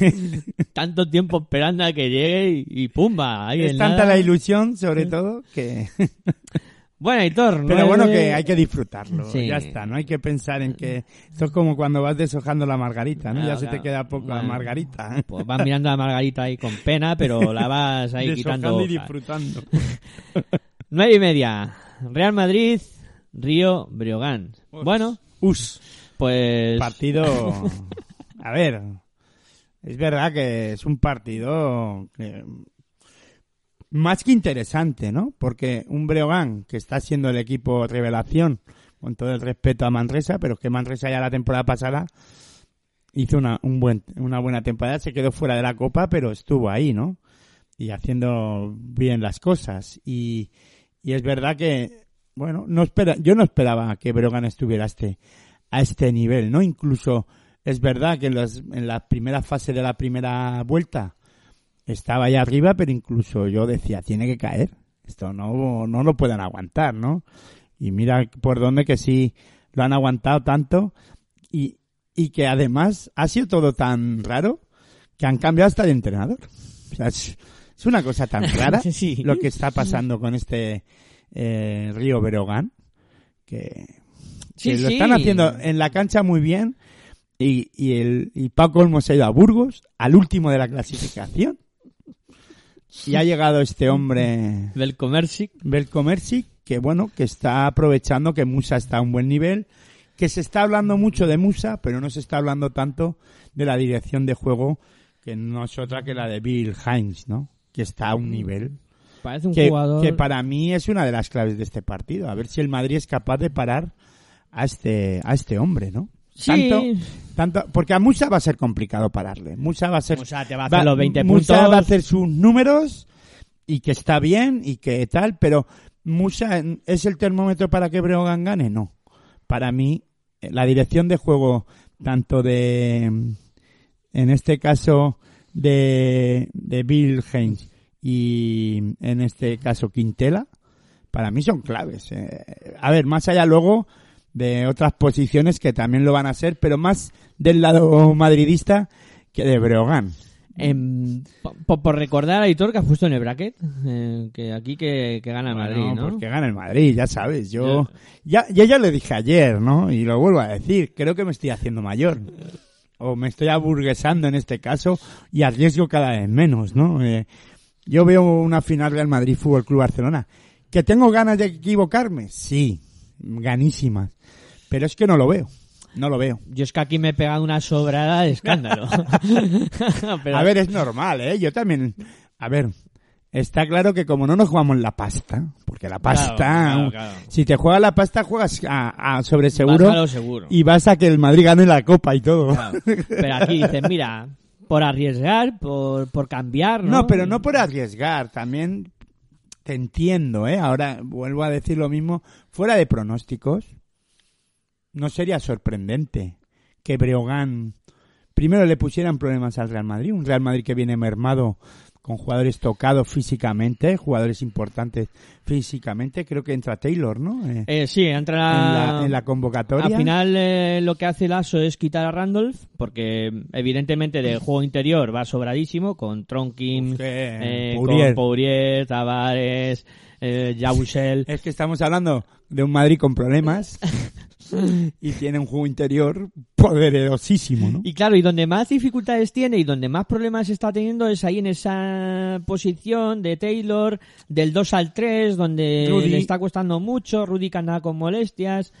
Tanto tiempo esperando a que llegue y, y pumba. ahí es tanta nada. la ilusión, sobre todo, que... Bueno, Aitor, Pero bueno, que hay que disfrutarlo. Sí. Ya está, no hay que pensar en que... Esto es como cuando vas deshojando la margarita, ¿no? Claro, ya se te queda poco la margarita. Pues vas mirando a la Margarita ahí con pena, pero la vas ahí quitando. Y disfrutando. Nueve y media. Real Madrid, Río, Breogán. Bueno, Us. pues... partido. A ver, es verdad que es un partido que- más que interesante, ¿no? Porque un Breogán que está siendo el equipo revelación, con todo el respeto a Manresa, pero que Manresa ya la temporada pasada hizo una, un buen, una buena temporada, se quedó fuera de la Copa, pero estuvo ahí, ¿no? Y haciendo bien las cosas. Y, y es verdad que, bueno, no espera, yo no esperaba que Breogán estuviera a este, a este nivel, ¿no? Incluso es verdad que en, los, en la primera fase de la primera vuelta estaba ahí arriba, pero incluso yo decía, tiene que caer. Esto no, no lo pueden aguantar, ¿no? Y mira por dónde que sí lo han aguantado tanto y, y que además ha sido todo tan raro que han cambiado hasta de entrenador. O sea, es, es una cosa tan rara Sí. lo que está pasando con este eh, Río Berogán que, Sí, que lo están haciendo en la cancha muy bien y, y, el, y Paco Olmos se ha ido a Burgos al último de la clasificación y ha llegado este hombre Del Comercic. Belko Mersic, que bueno, que está aprovechando que Musa está a un buen nivel, que se está hablando mucho de Musa, pero no se está hablando tanto de la dirección de juego, que no es otra que la de Bill Hines, ¿no? Que está a un nivel Parece un que, jugador... que para mí es una de las claves de este partido. A ver si el Madrid es capaz de parar a este, a este hombre, ¿no? Sí. Tanto, tanto, porque a Musa va a ser complicado pararle. Musa va a ser, Musa te va a hacer los 20 Musa puntos. va a hacer sus números y que está bien y que tal, pero Musa es el termómetro para que Breogán gane, no. Para mí eh, la dirección de juego tanto de en este caso de, de Bill Haynes y en este caso Quintela, para mí son claves. eh. A ver, más allá luego de otras posiciones que también lo van a ser, pero más del lado madridista que de Breogán. Em, po- po- por, recordar a Aitor que has puesto en el bracket, eh, que aquí que, que gana el Madrid, ¿no? Porque gana el Madrid, ya sabes. Yo ya, ya, ya lo dije ayer, ¿no? Y lo vuelvo a decir. Creo que me estoy haciendo mayor. O me estoy aburguesando en este caso y arriesgo cada vez menos, ¿no? Eh, yo veo una final Real Madrid Fútbol Club Barcelona. ¿Que tengo ganas de equivocarme? Sí, ganísimas. Pero es que no lo veo. No lo veo. Yo es que aquí me he pegado una sobrada de escándalo. Pero- A ver, es normal, ¿eh? Yo también... A ver, está claro que como no nos jugamos la pasta, porque la pasta... claro, claro. Si te juegas la pasta, juegas a, a sobre Vas seguro a seguro. y vas a que el Madrid gane la Copa y todo. Pero aquí dices, mira, por arriesgar, por, por cambiar, ¿no? No, pero no por arriesgar, también te entiendo, ¿eh? Ahora vuelvo a decir lo mismo, fuera de pronósticos, no sería sorprendente que Breogán primero le pusieran problemas al Real Madrid, un Real Madrid que viene mermado con jugadores tocados físicamente, jugadores importantes físicamente, creo que entra Taylor, ¿no? Eh, Eh, sí, entra en, la, en la convocatoria. Al final eh, lo que hace el ASO es quitar a Randolph, porque evidentemente de juego interior va sobradísimo, con Tronkin, que- eh, Pourier. con Pourier, Tavares, eh, Yabusel. Es que estamos hablando de un Madrid con problemas y tiene un juego interior poderosísimo, ¿no? Y claro, y donde más dificultades tiene y donde más problemas está teniendo es ahí en esa posición de Taylor, del 2 al 3, donde Rudy. le está costando mucho, Rudy que anda con molestias.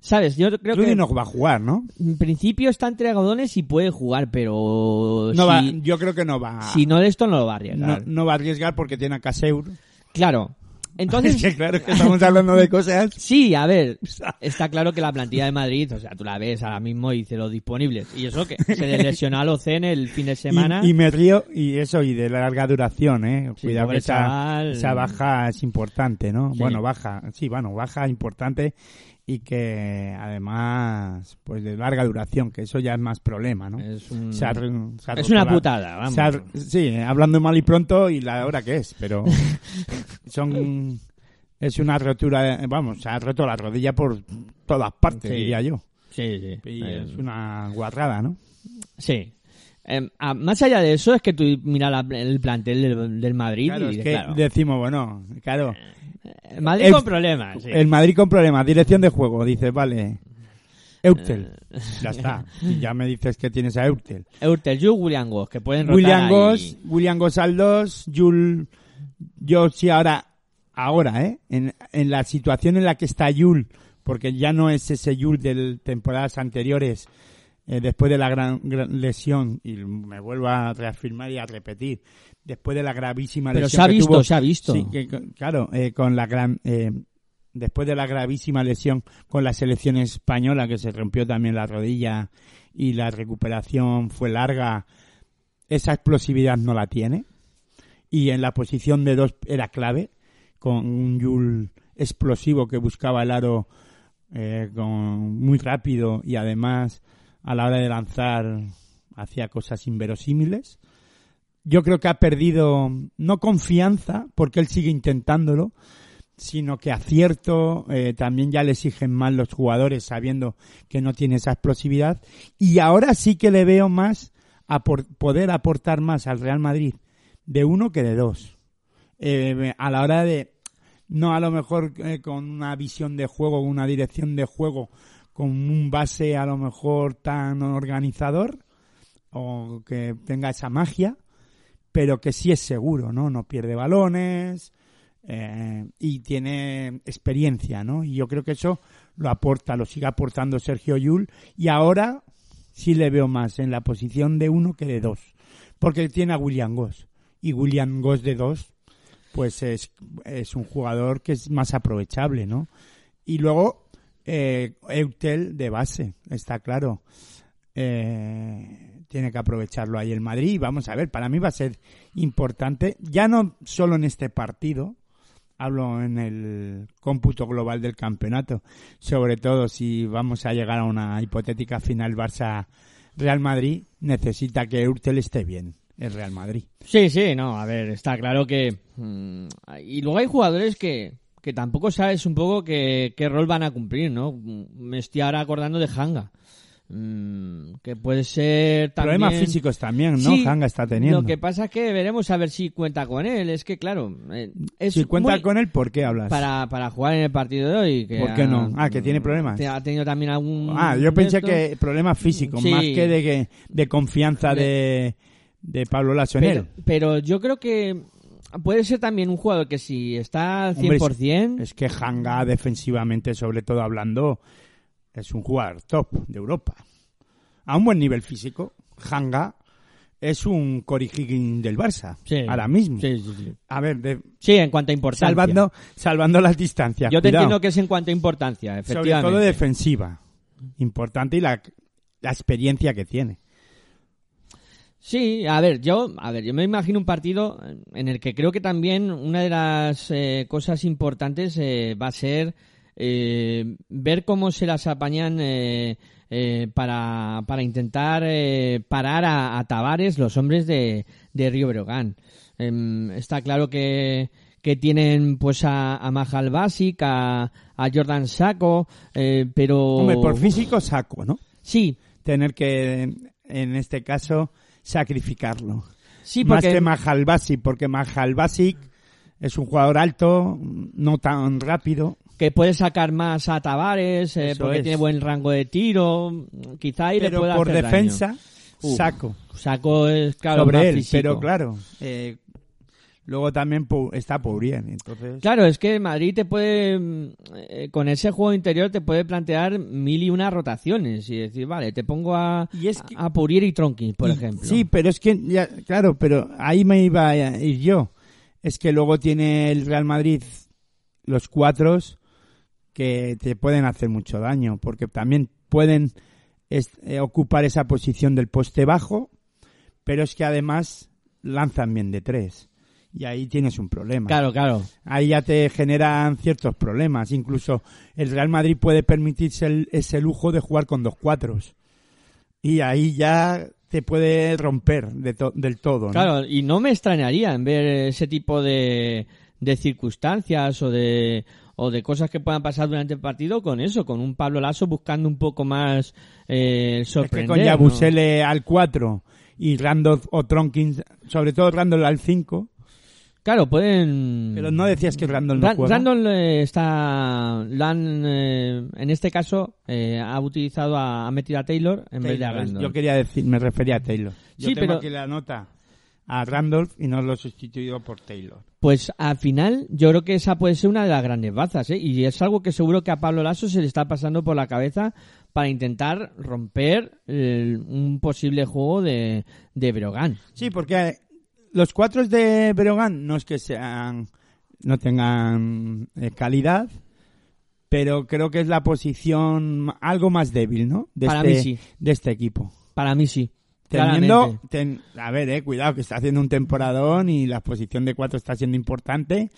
¿Sabes? Yo creo Rudy que no va a jugar, ¿no? en principio está entre algodones y puede jugar, pero No si, va, yo creo que no va. si no de esto no lo va a no, arriesgar. no va a arriesgar porque tiene a Caseur. Claro. Entonces, es que claro que estamos hablando de cosas. Sí, a ver, está claro que la plantilla de Madrid, o sea, tú la ves ahora mismo y dice los disponibles. Y eso que se le lesionó a Locen el fin de semana. Y, y me río, y eso, y de larga duración, ¿eh? Sí, Cuidado que esa, baja es importante, ¿no? Sí. Bueno, baja, sí, bueno, baja importante. Y que además pues de larga duración, que eso ya es más problema, ¿no? Es, un- Se ha re- se ha es roto una la- putada, vamos. ha- sí, hablando mal y pronto y la hora que es, pero son es una rotura, vamos, se ha roto la rodilla por todas partes, Sí. diría yo. Sí, sí. Y Eh, es una guarrada, ¿no? Sí. Em, ah, más allá de eso, es que tú mira la- el plantel del, del Madrid Claro, y es dices, que claro, decimos, bueno, claro, el Madrid el- con problemas. sí. el Madrid con problemas, dirección de juego, dices, vale, Eutel, Eh. ya está. Y ya me dices que tienes a Eutel. Eurtel, Jules, William Goss, que pueden William ahí. Goss, William Goss al 2, Yul, yo sí ahora, ahora, ¿eh? En, en la situación en la que está Yul, porque ya no es ese Yul de temporadas anteriores, eh, después de la gran, gran lesión, y me vuelvo a reafirmar y a repetir, después de la gravísima Pero lesión se ha que visto, tuvo- se ha visto. Sí, que claro, eh, con la gran, eh, después de la gravísima lesión con la selección española, que se rompió también la rodilla y la recuperación fue larga, esa explosividad no la tiene. Y en la posición de dos era clave, con un Yul explosivo que buscaba el aro eh, con, muy rápido y además a la hora de lanzar hacía cosas inverosímiles. Yo creo que ha perdido no confianza, porque él sigue intentándolo, sino que acierto, eh, también ya le exigen más los jugadores sabiendo que no tiene esa explosividad. Y ahora sí que le veo más a por- poder aportar más al Real Madrid de uno que de dos. Eh, a la hora de, no a lo mejor eh, con una visión de juego, una dirección de juego, con un base a lo mejor tan organizador, o que tenga esa magia, pero que sí es seguro, ¿no? No pierde balones eh, y tiene experiencia, ¿no? Y yo creo que eso lo aporta, lo sigue aportando Sergio Yul y ahora sí le veo más en la posición de uno que de dos, porque tiene a William Goss y William Goss de dos, pues es, es un jugador que es más aprovechable, ¿no? Y luego eh, Eutel de base, está claro. Eh, tiene que aprovecharlo ahí el Madrid. Vamos a ver, para mí va a ser importante, ya no solo en este partido, hablo en el cómputo global del campeonato, sobre todo si vamos a llegar a una hipotética final Barça-Real Madrid, necesita que Urtel esté bien, el Real Madrid. Sí, sí, no, a ver, está claro que... mm, y luego hay jugadores que, que tampoco sabes un poco qué, qué rol van a cumplir, ¿no? Me estoy ahora acordando de Hanga. Mm, que puede ser también... Problemas físicos también, ¿no? Sí, Hanga está teniendo. Lo que pasa es que veremos a ver si cuenta con él. Es que, claro, eh, es si cuenta muy- con él, ¿por qué hablas? para, para jugar en el partido de hoy. Que ¿Por qué ha- no? Ah, que tiene problemas. Ha tenido también algún... Ah, yo pensé esto. que problemas físicos, Sí. más que de, que- de confianza de, de Pablo Pero, él. pero yo creo que puede ser también un jugador que si está al Hombre, 100%... Es que Hanga, defensivamente, sobre todo hablando, es un jugador top de Europa. A un buen nivel físico, Hanga es un Cory Higgins del Barça, Sí. ahora mismo. Sí. A ver, de- Sí, en cuanto a importancia. salvando, salvando las distancias. Yo te cuidado. entiendo que es en cuanto a importancia, Sobre efectivamente. todo defensiva. Importante y la, la experiencia que tiene. Sí, a ver, yo, a ver, yo me imagino un partido en el que creo que también una de las eh, cosas importantes eh, va a ser eh, ver cómo se las apañan eh, eh, para, para intentar eh, parar a, a Tavares los hombres de, de Río Breogán. Em, está claro que, que tienen pues a, a Mahal Basic, a, a Jordan Saco, eh, pero... Hombre, por físico saco, ¿no? Sí, Tener que, en este caso, sacrificarlo. sí, Más que Mahal Basic, porque Mahal Basic es un jugador alto, no tan rápido. que puede sacar más a Tavares eh, porque es. tiene buen rango de tiro quizá ahí le pero pueda por hacer defensa, daño. Saco saco es claro más sobre él. físico. Pero claro, eh, luego también está Pourien, entonces... Claro, es que Madrid te puede, mm, eh, con ese juego interior, te puede plantear mil y una rotaciones y decir, vale, te pongo a, Y es que- a Pourier y Tronquis, por Y- ejemplo. Sí, pero es que, ya, claro, pero ahí me iba a ir yo. Es que luego tiene el Real Madrid los cuatros que te pueden hacer mucho daño, porque también pueden eh, ocupar esa posición del poste bajo, pero es que además lanzan bien de tres. Y ahí tienes un problema. Claro, claro. Ahí ya te generan ciertos problemas. Incluso el Real Madrid puede permitirse el- ese lujo de jugar con dos cuatros. Y ahí ya te puede romper de to- del todo. ¿no? Claro, y no me extrañaría en ver ese tipo de, de circunstancias o de, o de cosas que puedan pasar durante el partido con eso, con un Pablo Lasso buscando un poco más eh, Es que sorprender. con ¿no? Yabusele al 4 y Randolph o Tronkins, sobre todo Randolph al 5. Claro, pueden... Pero no decías que Randolph no Ra- juega. Randall eh, está, lo han, eh, en este caso, eh, ha utilizado a, ha metido a Taylor en vez de a Randall. Yo quería decir, me refería a Taylor. Yo Sí, tengo pero- aquí la nota a Randolph y no lo he sustituido por Taylor. Pues al final yo creo que esa puede ser una de las grandes bazas, ¿eh? Y es algo que seguro que a Pablo Lasso se le está pasando por la cabeza para intentar romper eh, un posible juego de, de Brogan. Sí, porque los cuatro de Breogán no es que sean no tengan eh, calidad, pero creo que es la posición algo más débil, ¿no? De Para este, mí sí. de este equipo. Para mí sí. Teniendo, ten- a ver, eh, cuidado, que está haciendo un temporadón y la posición de cuatro está siendo importante,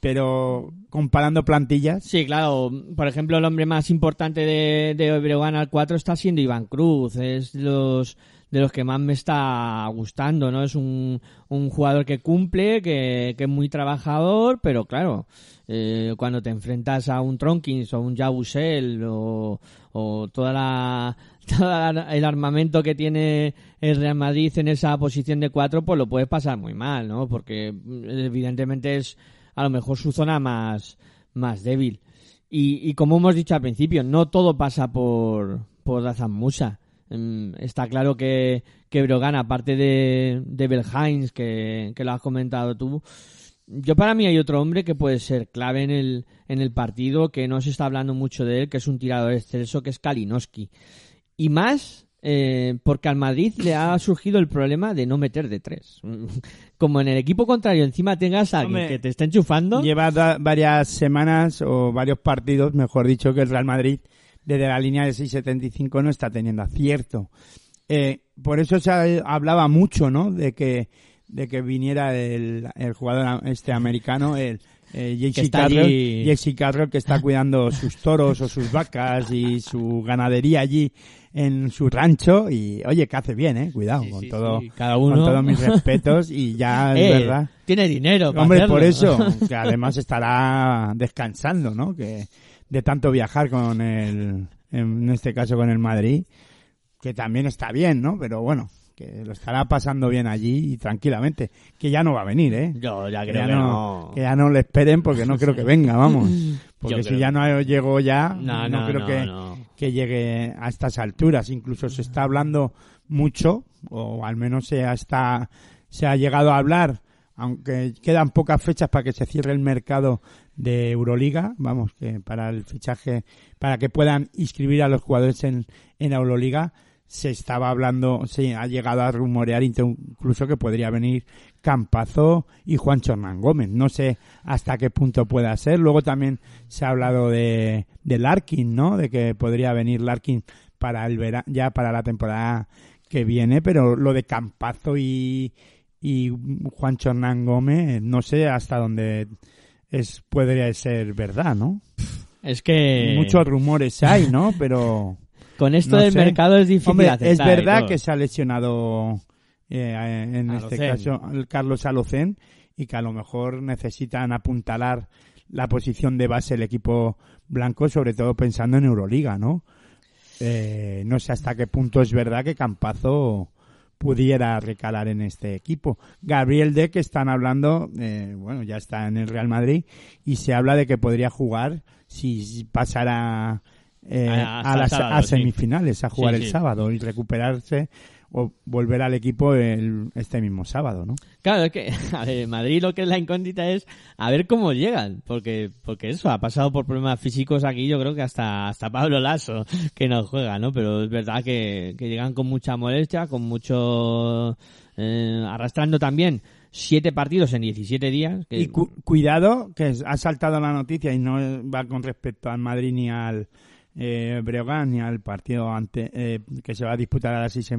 pero comparando plantillas, Sí, claro. Por ejemplo, el hombre más importante de, de Breogán al 4 está siendo Iván Cruz. Es los, de los que más me está gustando, ¿no? Es un, un jugador que cumple, que, que es muy trabajador, pero claro, eh, cuando te enfrentas a un Tronkins o un Jabusel o, o toda la, todo el armamento que tiene el Real Madrid en esa posición de 4, pues lo puedes pasar muy mal, ¿no? Porque mm, evidentemente es a lo mejor su zona más, más débil. Y, y como hemos dicho al principio, no todo pasa por, por Dazan Musa. Mm, Está claro que, que Brogan, aparte de, de Belhains, que, que lo has comentado tú, yo para mí hay otro hombre que puede ser clave en el, en el partido, que no se está hablando mucho de él, que es un tirador excelso, que es Kalinowski. Y más eh, porque al Madrid le ha surgido el problema de no meter de tres. Como en el equipo contrario encima tengas a alguien Hombre, que te está enchufando. lleva varias semanas o varios partidos, mejor dicho, que el Real Madrid desde la línea de 6.75 no está teniendo acierto. Eh, por eso se ha- hablaba mucho, ¿no? De que de que viniera el, el jugador este americano, el eh, está Carroll, Carroll, que está cuidando sus toros o sus vacas y su ganadería allí en su rancho y oye que hace bien, eh, cuidado Sí, con sí, todo, sí, cada uno. con todos mis respetos y ya es Eh, verdad. Tiene dinero. para Hombre, hacerlo. por eso, que además estará descansando, ¿no? Que de tanto viajar con el, en este caso con el Madrid, que también está bien, ¿no? Pero bueno, que lo estará pasando bien allí y tranquilamente, que ya no va a venir, ¿eh? Yo ya Que creo ya que no, no. que ya no le esperen porque no creo que venga, vamos. Porque si ya no llegó ya, No, no, no, creo no, que, no. que llegue a estas alturas. Incluso se está hablando mucho, o al menos se ha, está, se ha llegado a hablar, aunque quedan pocas fechas para que se cierre el mercado de Euroliga, vamos, que para el fichaje, para que puedan inscribir a los jugadores en, en Euroliga, se estaba hablando, se ha llegado a rumorear incluso que podría venir Campazo y Juan Hernán Gómez. No sé hasta qué punto pueda ser. Luego también se ha hablado de, Larkin, ¿no? De que podría venir Larkin para el vera- ya para la temporada que viene, pero lo de Campazo y, y Juan Hernán Gómez, no sé hasta dónde es podría ser verdad, ¿no? Es que Muchos rumores hay, ¿no? Pero con esto no del sé. mercado es difícil Hombre, es verdad ¿no? que se ha lesionado eh, en este caso Carlos Alocén y que a lo mejor necesitan apuntalar la posición de base del equipo blanco, sobre todo pensando en Euroliga, ¿no? Eh, no sé hasta qué punto es verdad que Campazo pudiera recalar en este equipo. Gabriel De, que están hablando, eh, bueno, ya está en el Real Madrid y se habla de que podría jugar si pasara eh, A- las sábado, a sí. semifinales, a jugar Sí, el sábado y recuperarse o volver al equipo el, este mismo sábado, ¿no? Claro, es que a ver, Madrid lo que es la incógnita es a ver cómo llegan, porque porque eso ha pasado por problemas físicos aquí, yo creo que hasta hasta Pablo Lasso que no juega, ¿no? Pero es verdad que, que llegan con mucha molestia, con mucho eh, arrastrando también siete partidos en 17 días. que- Y cu- cuidado, que ha saltado la noticia y no va con respecto al Madrid ni al eh, Breogán y al partido ante, eh, que se va a disputar a las seis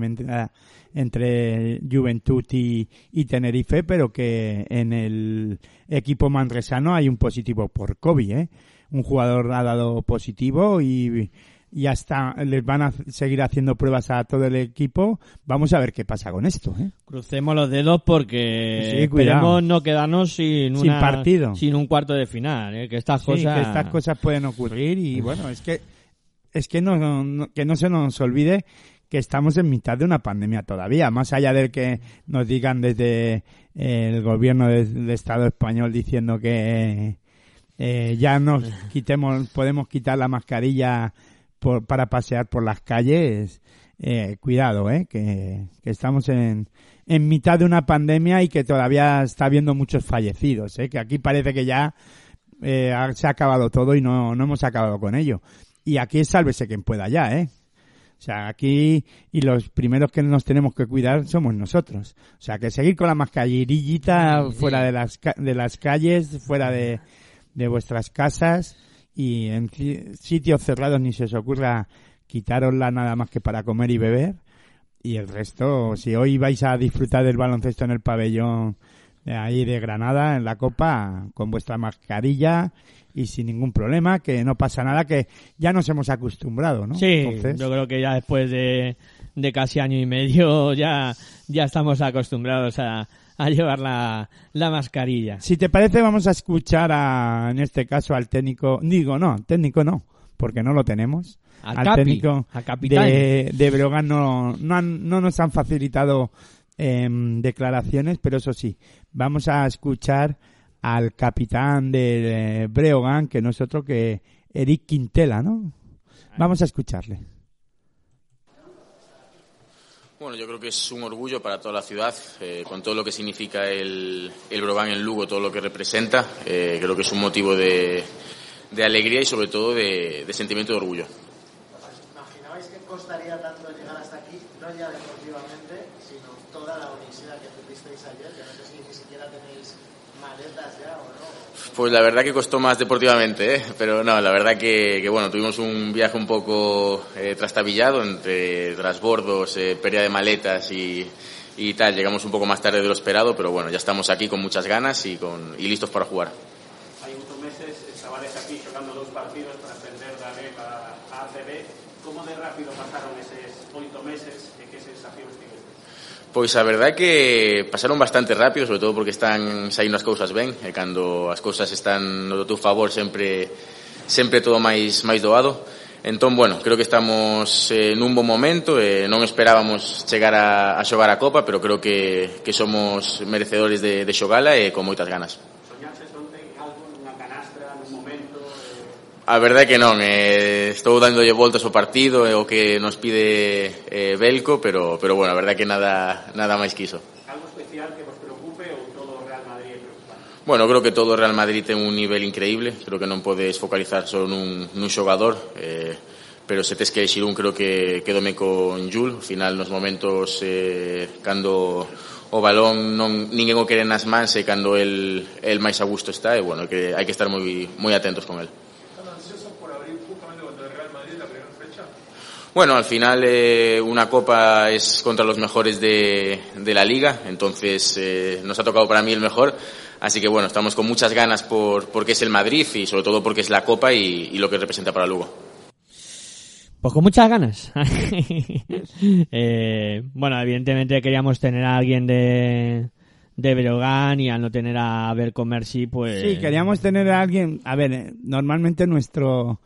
entre Juventud y, y Tenerife, pero que en el equipo manresano hay un positivo por COVID, ¿eh? Un jugador ha dado positivo y, y hasta les van a seguir haciendo pruebas a todo el equipo. Vamos a ver qué pasa con esto, ¿eh? Crucemos los dedos porque Sí, esperemos no quedarnos sin, Sin una- partido. sin un cuarto de final, ¿eh? que estas Sí, cosas... que estas cosas pueden ocurrir y bueno, es que es que no, no- que no se nos olvide que estamos en mitad de una pandemia todavía, más allá del que nos digan desde eh, el gobierno de- del Estado español diciendo que eh, ya nos quitemos, podemos quitar la mascarilla por- para pasear por las calles. Eh, cuidado, eh, que, que estamos en, en mitad de una pandemia y que todavía está habiendo muchos fallecidos, eh, que aquí parece que ya eh, se ha acabado todo y no, no hemos acabado con ello. Y aquí es sálvese quien pueda ya, ¿eh? O sea, aquí y los primeros que nos tenemos que cuidar somos nosotros. O sea, que seguir con la mascarillita fuera de las, de las calles, fuera de, de vuestras casas y en sitios cerrados ni se os ocurra quitarosla nada más que para comer y beber. Y el resto, si hoy vais a disfrutar del baloncesto en el pabellón ahí de Granada, en la Copa, con vuestra mascarilla y sin ningún problema, que no pasa nada, que ya nos hemos acostumbrado, ¿no? Sí, Entonces, yo creo que ya después de, de casi año y medio ya, ya estamos acostumbrados a, a llevar la, la mascarilla. si te parece, vamos a escuchar a, en este caso al técnico, digo, no, técnico no, porque no lo tenemos. Al capi, técnico al capitán. de, de Breogán no, no, han- no nos han facilitado em, declaraciones, pero eso sí, vamos a escuchar al capitán de eh, Breogán, que no es otro que Eric Quintela, ¿no? Vamos a escucharle. Bueno, yo creo que es un orgullo para toda la ciudad, eh, con todo lo que significa el, el Brogan en Lugo, todo lo que representa. eh, creo que es un motivo de, de alegría y sobre todo de, de sentimiento de orgullo. ¿Imaginabais que costaría tanto llegar hasta aquí? No ya deportivamente, que tuvisteis ayer, no sé si ni siquiera tenéis maletas ya o no. Pues la verdad que costó más deportivamente, ¿eh? pero no, la verdad que, bueno, tuvimos un viaje un poco eh, trastabillado entre transbordos, eh, pérdida de maletas y, y tal. Llegamos un poco más tarde de lo esperado, pero bueno, ya estamos aquí con muchas ganas y, con, y listos para jugar. Pois a verdade é que pasaron bastante rápido, sobre todo porque están saindo as cousas ben, e eh, cando as cousas están no teu favor sempre sempre todo máis máis doado. Entón, bueno, creo que estamos eh, nun bon momento, eh, non esperábamos chegar a, a xogar a Copa, pero creo que, que somos merecedores de, de xogala e eh, con moitas ganas. A verdade é que non, eh, estou dándolle voltas ao partido e eh, o que nos pide eh, Belco, pero, pero bueno, a verdade é que nada, nada máis que iso. Algo especial que vos preocupe ou todo o Real Madrid é preocupante? Bueno, creo que todo o Real Madrid ten un nivel increíble, creo que non podes focalizar só nun, nun xogador, eh, pero se tes que exir un creo que quedome con Jul, ao final nos momentos eh, cando o balón non ninguén o quere nas mans e cando el, el máis a gusto está e bueno, que hai que estar moi moi atentos con el. Bueno, al final eh, una copa es contra los mejores de, de la liga, entonces eh, nos ha tocado para mí el mejor, así que bueno, estamos con muchas ganas por porque es el Madrid y sobre todo porque es la copa y, y lo que representa para Lugo. Pues con muchas ganas. Eh, bueno, evidentemente queríamos tener a alguien de, de Breogán y al no tener a Berco Mercy, pues... Sí, queríamos tener a alguien. A ver, eh, normalmente nuestro.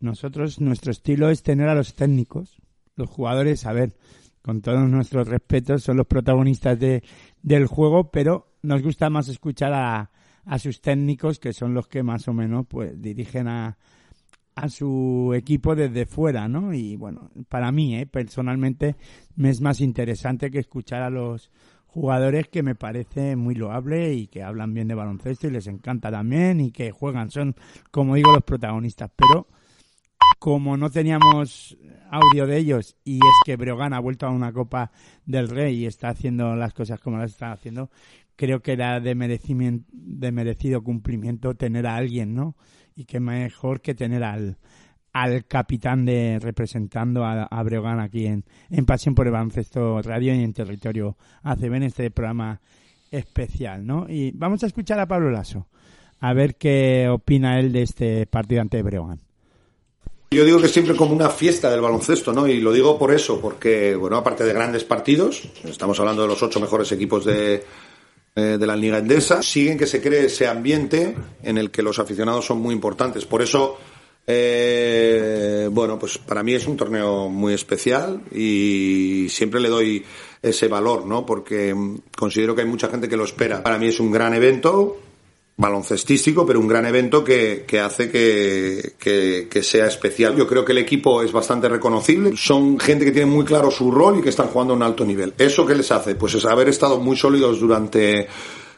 Nosotros, nuestro estilo es tener a los técnicos, los jugadores, a ver, con todos nuestros respetos, son los protagonistas de, del juego, pero nos gusta más escuchar a, a sus técnicos, que son los que más o menos pues dirigen a, a su equipo desde fuera, ¿no? Y bueno, para mí, ¿eh? personalmente, me es más interesante que escuchar a los jugadores que me parece muy loable y que hablan bien de baloncesto y les encanta también y que juegan, son, como digo, los protagonistas. Pero como no teníamos audio de ellos y es que Breogán ha vuelto a una Copa del Rey y está haciendo las cosas como las está haciendo, creo que era de, merecido cumplimiento tener a alguien, ¿no? Y que mejor que tener al, al capitán de representando a, a Breogán aquí en, en Pasión por el Baloncesto Radio y en Territorio ACB en este programa especial, ¿no? Y vamos a escuchar a Pablo Lasso, a ver qué opina él de este partido ante Breogán. Yo digo que siempre como una fiesta del baloncesto, ¿no? Y lo digo por eso, porque, bueno, aparte de grandes partidos, estamos hablando de los ocho mejores equipos de, eh, de la Liga Endesa, siguen que se cree ese ambiente en el que los aficionados son muy importantes. Por eso, eh, bueno, pues para mí es un torneo muy especial y siempre le doy ese valor, ¿no? Porque mm, considero que hay mucha gente que lo espera. Para mí es un gran evento, baloncestístico, pero un gran evento que, que hace que, que, que sea especial. Yo creo que el equipo es bastante reconocible. Son gente que tiene muy claro su rol y que están jugando a un alto nivel. ¿Eso qué les hace? Pues es haber estado muy sólidos durante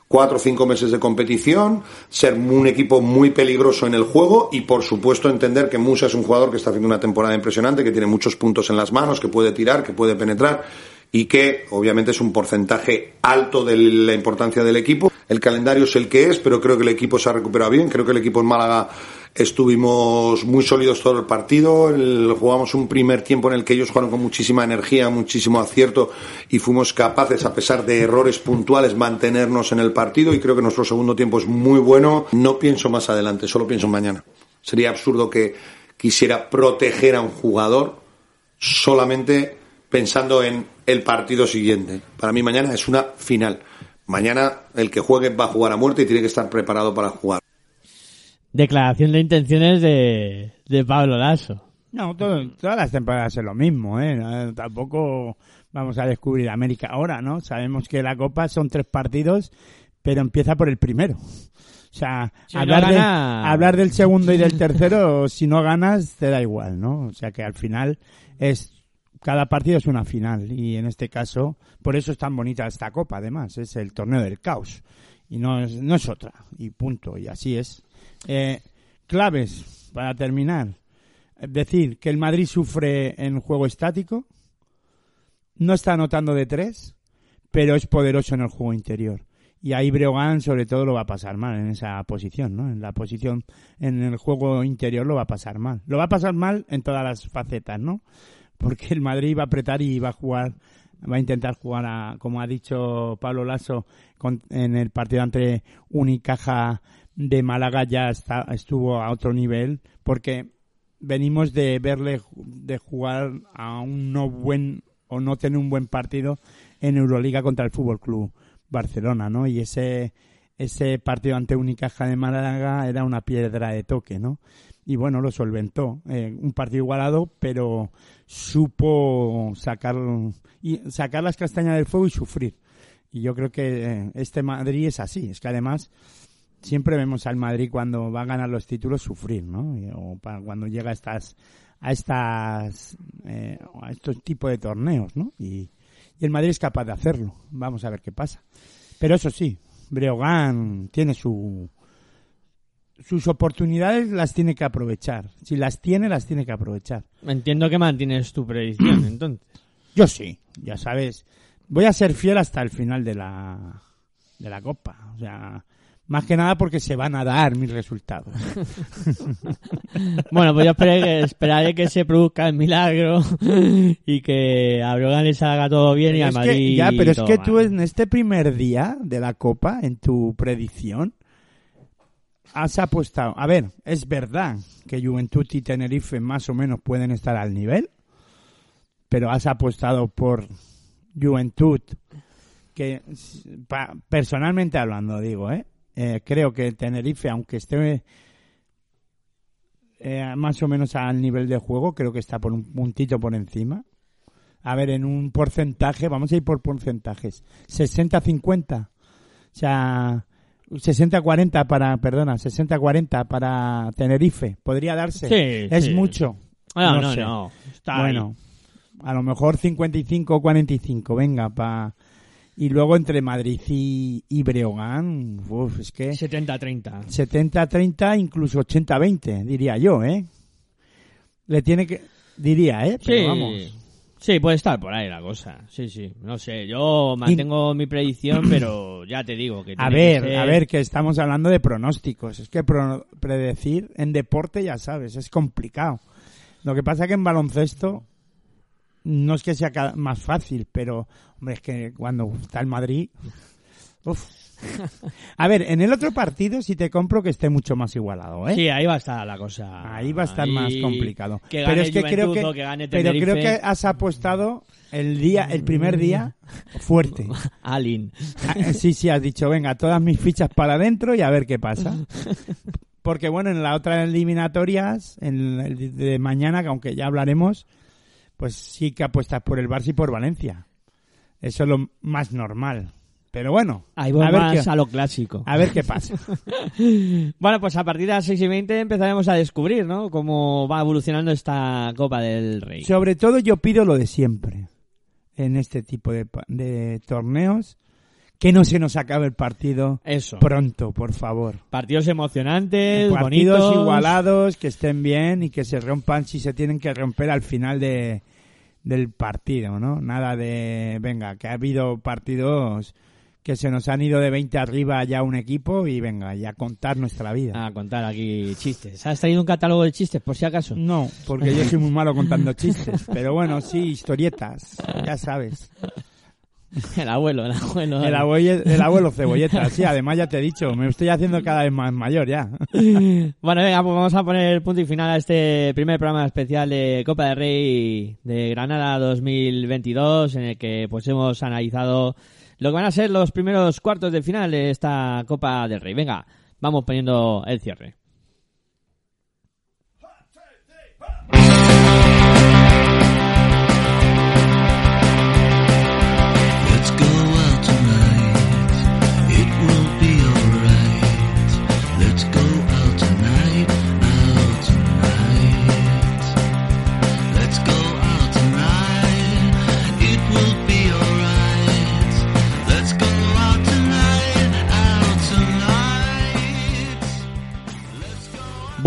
cuatro o cinco meses de competición, ser un equipo muy peligroso en el juego y por supuesto entender que Musa es un jugador que está haciendo una temporada impresionante, que tiene muchos puntos en las manos, que puede tirar, que puede penetrar y que obviamente es un porcentaje alto de la importancia del equipo. El calendario es el que es, pero creo que el equipo se ha recuperado bien. Creo que el equipo en Málaga estuvimos muy sólidos todo el partido. Jugamos un primer tiempo en el que ellos jugaron con muchísima energía, muchísimo acierto y fuimos capaces, a pesar de errores puntuales, mantenernos en el partido. Y creo que nuestro segundo tiempo es muy bueno. No pienso más adelante, solo pienso en mañana. Sería absurdo que quisiera proteger a un jugador solamente pensando en el partido siguiente. Para mí mañana es una final. Mañana el que juegue va a jugar a muerte y tiene que estar preparado para jugar. Declaración de intenciones de, de Pablo Lasso. No, todo- todas las temporadas es lo mismo, ¿eh? No, Tampoco vamos a descubrir América ahora, ¿no? Sabemos que la Copa son tres partidos, pero empieza por el primero. O sea, Si no hablar, de- hablar del segundo y del tercero, si no ganas, te da igual, ¿no? O sea que al final es cada partido es una final y en este caso, por eso es tan bonita esta Copa, además, es el torneo del caos y no es, no es otra y punto y así es. Eh, claves para terminar. Decir, que el Madrid sufre en juego estático, no está anotando de tres, pero es poderoso en el juego interior. Y ahí Breogán sobre todo lo va a pasar mal en esa posición, ¿no? En la posición, en el juego interior lo va a pasar mal. Lo va a pasar mal en todas las facetas, ¿no? Porque el Madrid va a apretar y va a jugar, va a intentar jugar a, como ha dicho Pablo Lasso, en el partido entre Unicaja de Málaga ya está, estuvo a otro nivel, porque venimos de verle de jugar a un no buen o no tener un buen partido en Euroliga contra el Fútbol Club Barcelona, ¿no? Y ese ese partido ante Unicaja de Málaga era una piedra de toque, ¿no? Y bueno, lo solventó. Eh, un partido igualado, pero supo sacar sacar las castañas del fuego y sufrir. Y yo creo que eh, este Madrid es así. Es que además siempre vemos al Madrid cuando va a ganar los títulos sufrir, ¿no? O para cuando llega a estas a estas eh, a estos tipos de torneos, ¿no? Y, y el Madrid es capaz de hacerlo. Vamos a ver qué pasa. Pero eso sí, Breogán tiene su sus oportunidades las tiene que aprovechar. Si las tiene, las tiene que aprovechar. Entiendo que mantienes tu predicción, entonces. Yo sí, ya sabes. Voy a ser fiel hasta el final de la de la copa, o sea, más que nada porque se van a dar mis resultados. Bueno, pues yo esperaré, esperaré que se produzca el milagro y que a Brogan le salga todo bien y que- Madrid ya, pero es que mal. tú en este primer día de la Copa, en tu predicción, has apostado. A ver, es verdad que Juventud y Tenerife más o menos pueden estar al nivel, pero has apostado por Juventud, que pa- personalmente hablando, digo, ¿eh? Eh, creo que Tenerife, aunque esté eh, más o menos al nivel de juego, creo que está por un puntito por encima. A ver, en un porcentaje, vamos a ir por porcentajes. 60-50. O sea, 60-40 para, perdona, 60-40 para Tenerife. Podría darse. Sí, es sí. mucho. No, no, sé. no. Está bueno, a lo mejor 55-45, venga, pa... Y luego entre Madrid y, y Breogán, uf, es que... 70-30. 70-30, incluso 80-20, diría yo, ¿eh? Le tiene que... Diría, ¿eh? Pero Sí, vamos. Sí, puede estar por ahí la cosa. Sí, sí, no sé. Yo mantengo mi predicción, pero ya te digo que A ver, que ser- a ver, que estamos hablando de pronósticos. Es que pro- predecir en deporte, ya sabes, es complicado. Lo que pasa que en baloncesto no es que sea más fácil, pero hombre, es que cuando está el Madrid, uf. A ver, en el otro partido sí te compro que esté mucho más igualado, ¿eh? Sí, ahí va a estar la cosa. Ahí va a estar Ahí más complicado. Que pero gane es que creo que, o que gane pero creo que has apostado el día, el primer día fuerte. Alin. Ah, Sí, sí, has dicho, venga, todas mis fichas para adentro y a ver qué pasa. Porque bueno, en la otra eliminatorias, en el de mañana, que aunque ya hablaremos, pues sí que apuestas por el Barça y por Valencia. Eso es lo más normal. Pero bueno, Ahí voy a ver, más qué, a lo clásico. a ver qué pasa. Bueno, pues a partir de las 6 y 20 empezaremos a descubrir, ¿no? Cómo va evolucionando esta Copa del Rey. Sobre todo yo pido lo de siempre en este tipo de, de torneos. Que no se nos acabe el partido Eso. pronto, por favor. Partidos emocionantes, partidos bonitos. igualados, que estén bien y que se rompan si se tienen que romper al final de, del partido, ¿no? Nada de, venga, que ha habido partidos que se nos han ido de 20 arriba ya un equipo y venga, ya contar nuestra vida. A contar aquí chistes. ¿Has traído un catálogo de chistes, por si acaso? No, porque yo soy muy malo contando chistes, pero bueno, sí, historietas, ya sabes. El abuelo, el abuelo. El abuelo, el abuelo cebolleta, sí, además ya te he dicho, me estoy haciendo cada vez más mayor ya. Bueno, venga, pues vamos a poner punto y final a este primer programa especial de Copa del Rey de Granada 2022, en el que pues hemos analizado lo que van a ser los primeros cuartos de final de esta Copa del Rey. Venga, vamos poniendo el cierre.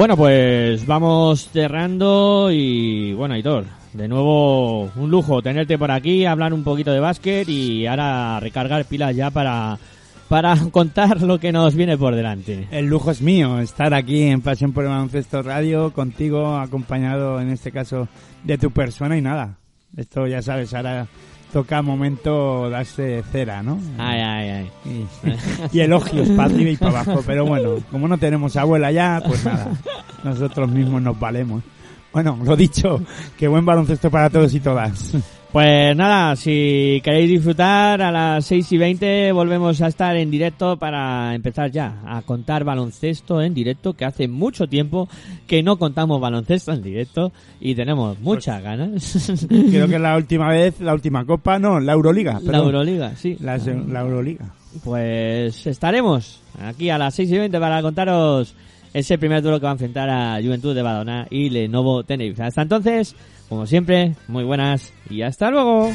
Bueno, pues vamos cerrando y bueno, Aitor, de nuevo un lujo tenerte por aquí, hablar un poquito de básquet y ahora recargar pilas ya para, para contar lo que nos viene por delante. El lujo es mío, estar aquí en Pasión por el Baloncesto Radio, contigo, acompañado en este caso de tu persona y nada. Esto ya sabes, ahora toca momento darse cera, ¿no? Ay, ay, ay. Y, y elogios para arriba y para abajo, pero bueno, como no tenemos abuela ya, pues nada, nosotros mismos nos valemos. Bueno, lo dicho, que buen baloncesto para todos y todas. Pues nada, si queréis disfrutar, a las 6 y 20 volvemos a estar en directo para empezar ya a contar baloncesto en directo, que hace mucho tiempo que no contamos baloncesto en directo y tenemos muchas ganas. Creo que es la última vez, la última copa, no, la Euroliga. La. Euroliga, sí. La, la Euroliga. Pues estaremos aquí a las 6 y 20 para contaros ese primer duelo que va a enfrentar a Juventud de Badona y Lenovo Tenerife. Hasta entonces, como siempre, muy buenas y hasta luego.